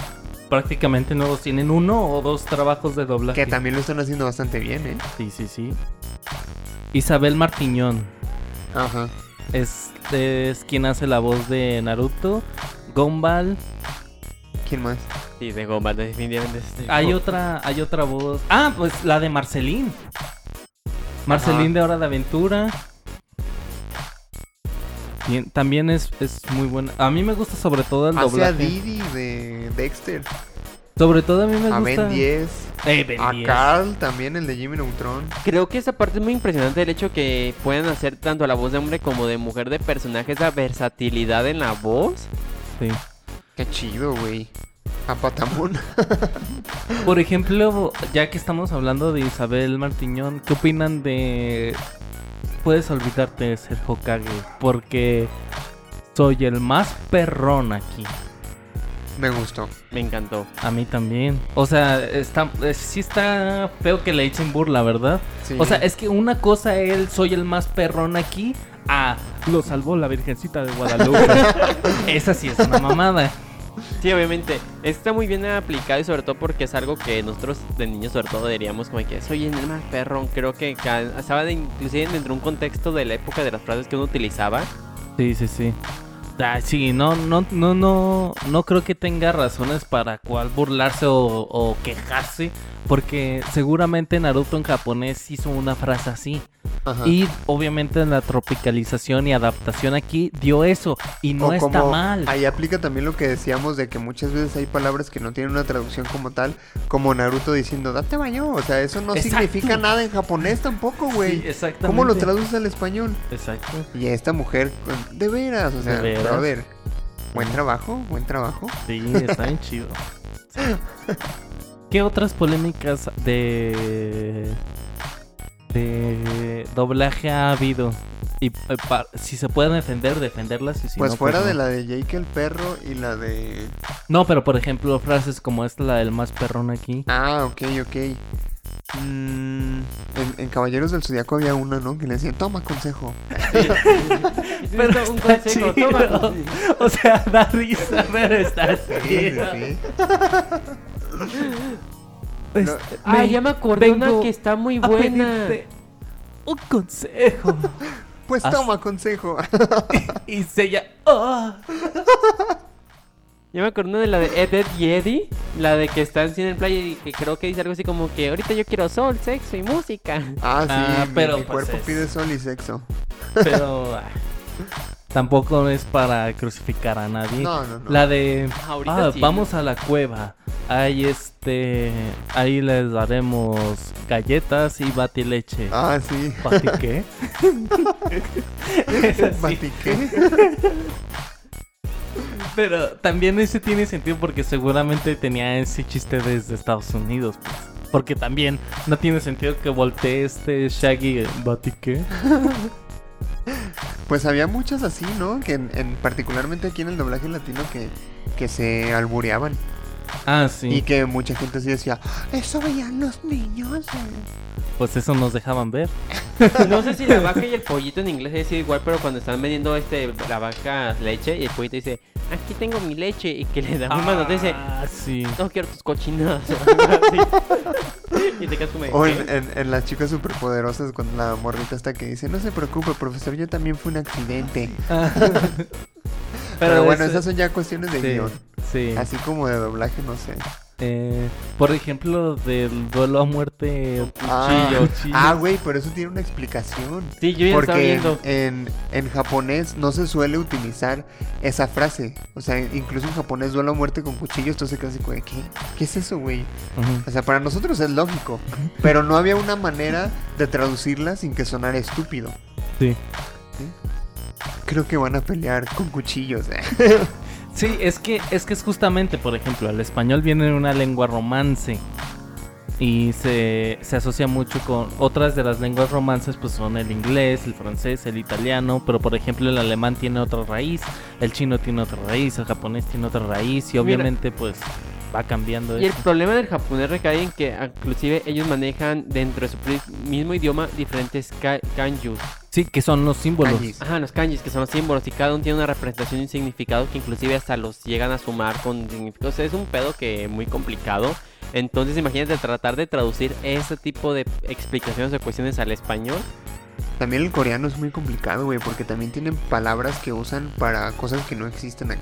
prácticamente nuevos, tienen uno o dos trabajos de doblaje. Que también lo están haciendo bastante bien, ¿eh? Sí, sí, sí. Isabel Martiñón Ajá. es, es quien hace la voz de Naruto, Gumball. ¿Quién más? Sí, de Goma, definitivamente. es de Hay otra, hay otra voz. Ah, pues la de Marceline. Marceline de Hora de Aventura. También es, es muy buena. A mí me gusta sobre todo el Hace a doblaje. Didi de Dexter. Sobre todo a mí me A gusta. Ben 10. Eh, Ben A 10. Carl también, el de Jimmy Neutron. Creo que esa parte es muy impresionante el hecho que puedan hacer tanto la voz de hombre como de mujer de personaje, esa versatilidad en la voz. Sí. Qué chido, güey. A Patamón. Por ejemplo, ya que estamos hablando de Isabel Martiñón, ¿qué opinan de... Puedes olvidarte de ser Hokage porque soy el más perrón aquí. Me gustó. Me encantó. A mí también. O sea, está, eh, sí está feo que le echen burla, ¿verdad? Sí. O sea, es que una cosa él, soy el más perrón aquí, a lo salvó la Virgencita de Guadalupe. Esa sí es una mamada. Sí, obviamente. Está muy bien aplicado y sobre todo porque es algo que nosotros de niños sobre todo diríamos como que soy el más perrón. Creo que estaba inclusive dentro de un contexto de la época de las frases que uno utilizaba. Sí, sí, sí. Ah, sí, no, no, no, no, no creo que tenga razones para cual burlarse o, o quejarse, porque seguramente Naruto en japonés hizo una frase así. Ajá. Y obviamente en la tropicalización y adaptación aquí dio eso, y no O está como- mal. Ahí aplica también lo que decíamos de que muchas veces hay palabras que no tienen una traducción como tal, como Naruto diciendo, date baño. O sea, eso no Exacto. significa nada en japonés tampoco, güey. Sí, exactamente. ¿Cómo lo traduces al español? Exacto. Y esta mujer, de veras, o sea, veras. brother, buen trabajo, buen trabajo. Sí, está bien chido. ¿Qué otras polémicas de de doblaje ha habido? Y eh, pa- si se pueden defender, defenderlas. Y si pues no, fuera de la de Jake el perro y la de... No, pero por ejemplo, frases como esta, la del más perrón aquí. Ah, ok, ok. Mm, en, en Caballeros del Zodiaco había una, ¿no? Que le decían, toma consejo. Pero un consejo, chido. toma. O sea, da risa, pero está Sí, sí. Este, Ah, ya me acordé una que está muy buena. Un consejo. Pues toma consejo. y se ya. ¡Ah! Yo me acuerdo de la de Ed, Ed y Eddie, la de que están en el playa y que creo que dice algo así como que ahorita yo quiero sol, sexo y música. Ah, sí, Ah, mi- pero mi, pues cuerpo es- pide sol y sexo. Pero ah, tampoco es para crucificar a nadie. No, no, no. La de ah, sí. vamos a la cueva. Ahí este ahí les daremos galletas y batileche. Ah, sí. ¿Bati qué? Es así. ¿Batiqué? Pero también ese tiene sentido porque seguramente tenía ese chiste desde Estados Unidos. pues. Porque también no tiene sentido que voltee este Shaggy Batique. Pues había muchas así, ¿no? Que en, en- particularmente aquí en el doblaje latino que, que se albureaban. Ah, sí. Y que mucha gente así decía, eso veían los niños. eh". Pues eso nos dejaban ver. No sé si la vaca y el pollito en inglés es igual, pero cuando están vendiendo este la vaca leche y el pollito dice, aquí tengo mi leche y que le da un mano, te dice, Ah, sí. no quiero tus cochinadas. y te quedas como, O en, en- en las chicas superpoderosas con la morrita hasta que dice, no se preocupe, profesor, yo también fui un accidente. Pero, bueno, esas son ya cuestiones de sí, guion. sí. Así como de doblaje, no sé. Eh, por ejemplo, del duelo a muerte Ah, cuchillo. cuchillo. ah, güey, pero eso tiene una explicación. Sí, yo ya estaba Porque en, viendo. en, en japonés no se suele utilizar esa frase. O sea, incluso en japonés duelo a muerte con cuchillos, entonces casi como de, ¿qué? ¿Qué es eso, güey? Ujú. O sea, para nosotros es lógico, pero no había una manera de traducirla sin que sonara estúpido. Sí. Creo que van a pelear con cuchillos. eh. Sí, es que, es que es justamente, por ejemplo, el español viene de una lengua romance. Y se, se asocia mucho con otras de las lenguas romances, pues son el inglés, el francés, el italiano, pero por ejemplo el alemán tiene otra raíz, el chino tiene otra raíz, el japonés tiene otra raíz y Mira. obviamente pues va cambiando Y el eso. problema del japonés recae en que inclusive ellos manejan dentro de su mismo idioma diferentes ka- kanjus. Sí, que son los símbolos. Kanjis. Ajá, los kanjis, que son los símbolos, y cada uno tiene una representación y un significado que inclusive hasta los llegan a sumar con significados. O sea, es un pedo que muy complicado. Entonces imagínate tratar de traducir ese tipo de explicaciones o cuestiones al español. También el coreano es muy complicado, güey, porque también tienen palabras que usan para cosas que no existen aquí.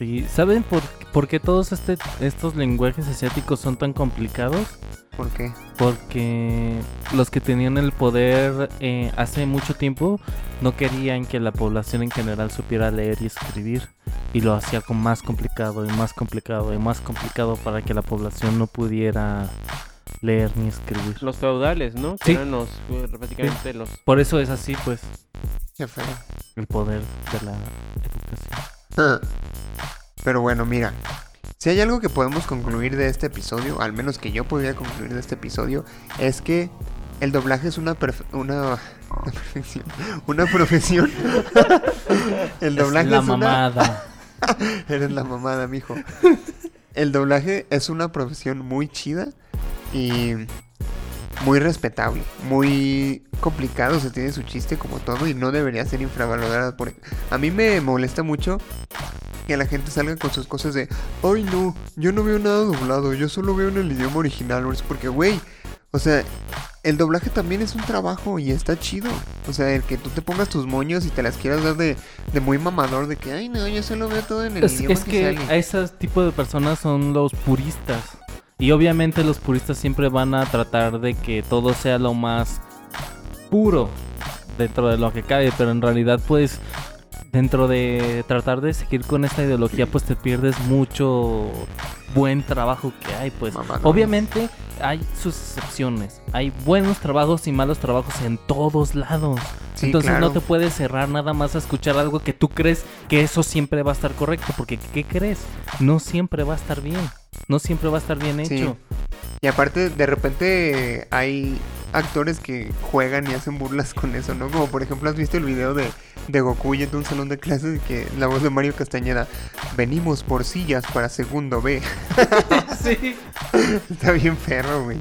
¿Y saben por, por qué todos este, estos lenguajes asiáticos son tan complicados? ¿Por qué? Porque los que tenían el poder eh, hace mucho tiempo no querían que la población en general supiera leer y escribir. Y lo hacía con más complicado y más complicado y más complicado para que la población no pudiera leer ni escribir. Los feudales, ¿no? Que Sí. eran los, eh, prácticamente los... Por eso es así, pues, Qué feo. el poder de la educación. Pero bueno, mira. Si hay algo que podemos concluir de este episodio, al menos que yo podría concluir de este episodio, es que el doblaje es una perfe- una, una perfección, una profesión. el doblaje es la es una- mamada. Eres la mamada, mijo. El doblaje es una profesión muy chida y muy respetable, muy complicado, o sea, tiene su chiste como todo y no debería ser infravalorada por A mí me molesta mucho que la gente salga con sus cosas de, "Ay, no, yo no veo nada doblado, yo solo veo en el idioma original", o es porque güey, o sea, el doblaje también es un trabajo y está chido. O sea, el que tú te pongas tus moños y te las quieras dar de, de muy mamador, de que, ay, no, yo solo veo todo en el Es, idioma es que, que sale". a ese tipo de personas son los puristas. Y obviamente los puristas siempre van a tratar de que todo sea lo más puro dentro de lo que cabe, pero en realidad pues dentro de tratar de seguir con esta ideología pues te pierdes mucho buen trabajo que hay pues obviamente hay sus excepciones hay buenos trabajos y malos trabajos en todos lados Sí, entonces claro. no te puedes cerrar nada más a escuchar algo que tú crees que eso siempre va a estar correcto. Porque ¿qué crees? No siempre va a estar bien. No siempre va a estar bien Sí. hecho. Y aparte, de repente hay actores que juegan y hacen burlas con eso, ¿no? Como por ejemplo, ¿has visto el video de, de Goku yendo a un salón de clases que la voz de Mario Castañeda, venimos por sillas para segundo B? sí. Está bien perro, güey.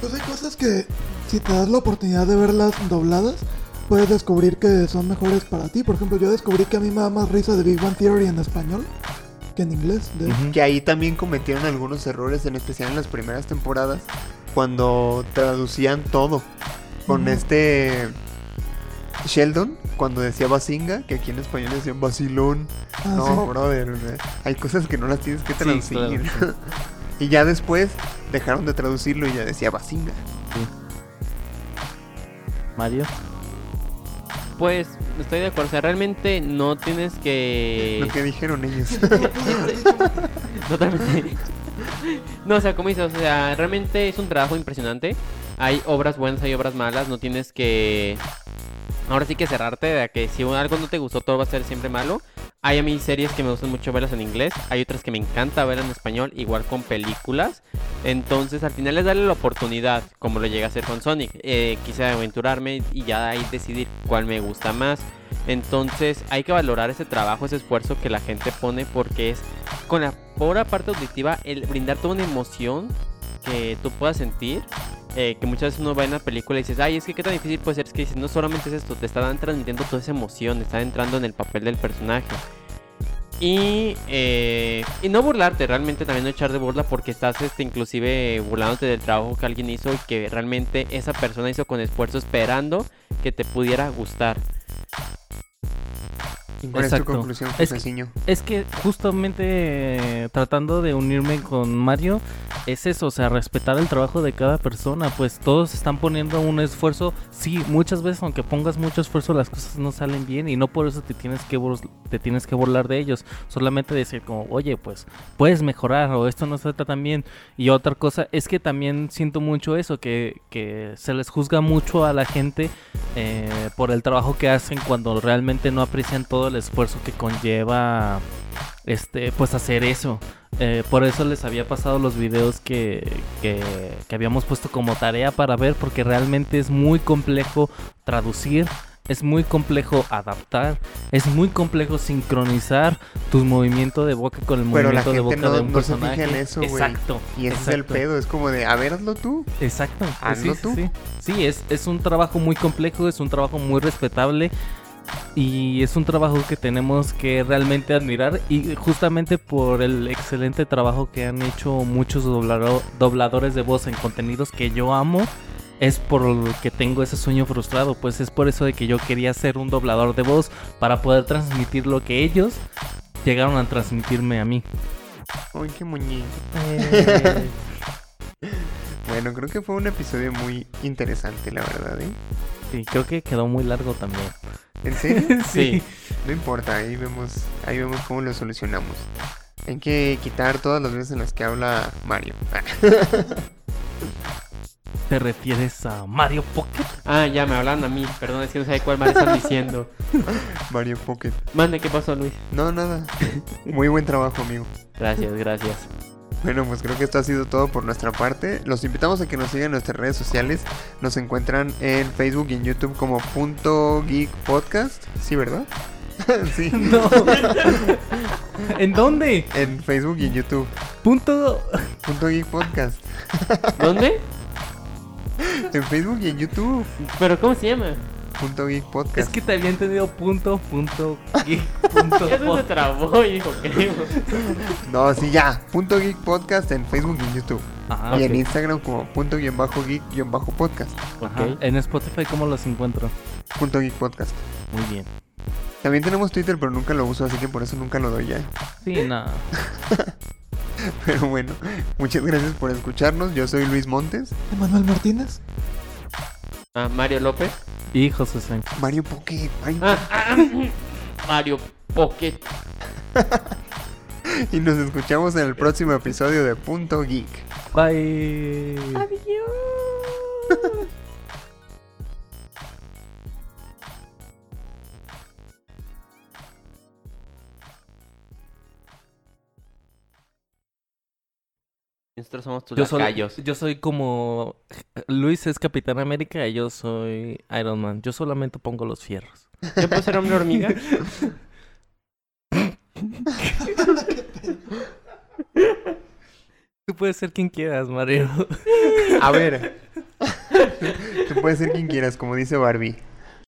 Pues hay cosas que si te das la oportunidad de verlas dobladas, puedes descubrir que son mejores para ti. Por ejemplo, yo descubrí que a mí me da más risa de Big Bang Theory en español en inglés. De... Que ahí también cometieron algunos errores, en especial en las primeras temporadas, cuando traducían todo. Con este Sheldon, cuando decía Basinga, que aquí en español decían Basilón. Ah, no, sí. brother, hay cosas que no las tienes que Sí, traducir. claro, y ya después dejaron de traducirlo y ya decía Basinga. Mario. Pues estoy de acuerdo, o sea, realmente no tienes que... Lo que dijeron ellos. Totalmente. No, o sea, como dices, o sea, realmente es un trabajo impresionante. Hay obras buenas, hay obras malas, no tienes que ahora sí que cerrarte de que si algo no te gustó todo va a ser siempre malo. Hay a mí series que me gustan mucho verlas en inglés, hay otras que me encanta ver en español, igual con películas. Entonces al final es darle la oportunidad, como lo llegué a hacer con Sonic. Eh, quise aventurarme y ya ahí decidir cuál me gusta más. Entonces hay que valorar ese trabajo, ese esfuerzo que la gente pone porque es con la pura parte auditiva el brindar toda una emoción que tú puedas sentir. eh, que muchas veces uno va en una película y dices, ay, es que qué tan difícil puede ser. Es que no solamente es esto, te están transmitiendo toda esa emoción, están entrando en el papel del personaje. Y, eh, y no burlarte, realmente también no echar de burla porque estás este, inclusive burlándote del trabajo que alguien hizo y que realmente esa persona hizo con esfuerzo esperando que te pudiera gustar. ¿Cuál es tu Exacto. conclusión, Es que-? Es que justamente eh, tratando de unirme con Mario, es eso, o sea, respetar el trabajo de cada persona, pues todos están poniendo un esfuerzo, sí, muchas veces aunque pongas mucho esfuerzo las cosas no salen bien y no por eso te tienes que te tienes que burlar de ellos, solamente decir como, oye, pues puedes mejorar o esto no se trata tan bien y otra cosa es que también siento mucho eso, que, que se les juzga mucho a la gente eh, por el trabajo que hacen cuando realmente no aprecian todo el esfuerzo que conlleva este pues hacer eso Eh, por eso les había pasado los videos que, que, que habíamos puesto como tarea para ver porque realmente es muy complejo traducir es muy complejo adaptar es muy complejo sincronizar tu movimiento de boca con el Pero la movimiento de boca no- de un no se fija personaje en eso, exacto Y ese es el pedo, es como de, a ver, hazlo tú. Exacto. pues Hazlo sí, tú. Sí, Sí, es, es un trabajo muy complejo, es un trabajo muy respetable y es un trabajo que tenemos que realmente admirar y justamente por el excelente trabajo que han hecho muchos dobladores de voz en contenidos que yo amo. Es por lo que tengo ese sueño frustrado, pues es por eso de que yo quería ser un doblador de voz para poder transmitir lo que ellos llegaron a transmitirme a mí. Ay, qué muñeco. Bueno, creo que fue un episodio muy interesante, la verdad, ¿eh? Sí, creo que quedó muy largo también. ¿En serio? Sí. No importa, ahí vemos, ahí vemos cómo lo solucionamos. Hay que quitar todas las veces en las que habla Mario. ¿Te refieres a Mario Pocket? Ah, ya me hablan a mí, perdón, es que no sé cuál mal están diciendo. Mario Pocket. Mande, ¿qué pasó, Luis? No, nada. Muy buen trabajo, amigo. Gracias, gracias. Bueno, pues creo que esto ha sido todo por nuestra parte. Los invitamos a que nos sigan en nuestras redes sociales. Nos encuentran en Facebook y en YouTube como punto geek podcast. Sí, ¿verdad? sí. No. ¿En dónde? En Facebook y en YouTube. Punto. Punto geek podcast. ¿Dónde? En Facebook y en YouTube. ¿Pero cómo se llama? Punto geek podcast. Es que te había entendido punto, punto, geek, punto, Ya se trabó dijo, creo. No, sí, ya. Punto geek podcast en Facebook y en YouTube. Ajá, y en. Instagram como punto guion bajo geek guion bajo podcast. Ajá. En Spotify, ¿cómo los encuentro? Punto geek podcast. Muy bien. También tenemos Twitter, pero nunca lo uso, así que por eso nunca lo doy ya. Sí, nada. Pero bueno, muchas gracias por escucharnos. Yo soy Luis Montes. Emanuel Martínez. Ah, Mario López. Y José Sánchez. Mario Pocket. Mario Ah, ah, Mario Pocket. Y nos escuchamos en el próximo episodio de Punto Geek. Bye. Nosotros somos tus Yo soy, lacayos. yo soy como. Luis es Capitán América y yo soy Iron Man. Yo solamente pongo los fierros. ¿Yo puedo ser hombre hormiga? Tú puedes ser quien quieras, Mario. A ver. Tú puedes ser quien quieras, como dice Barbie.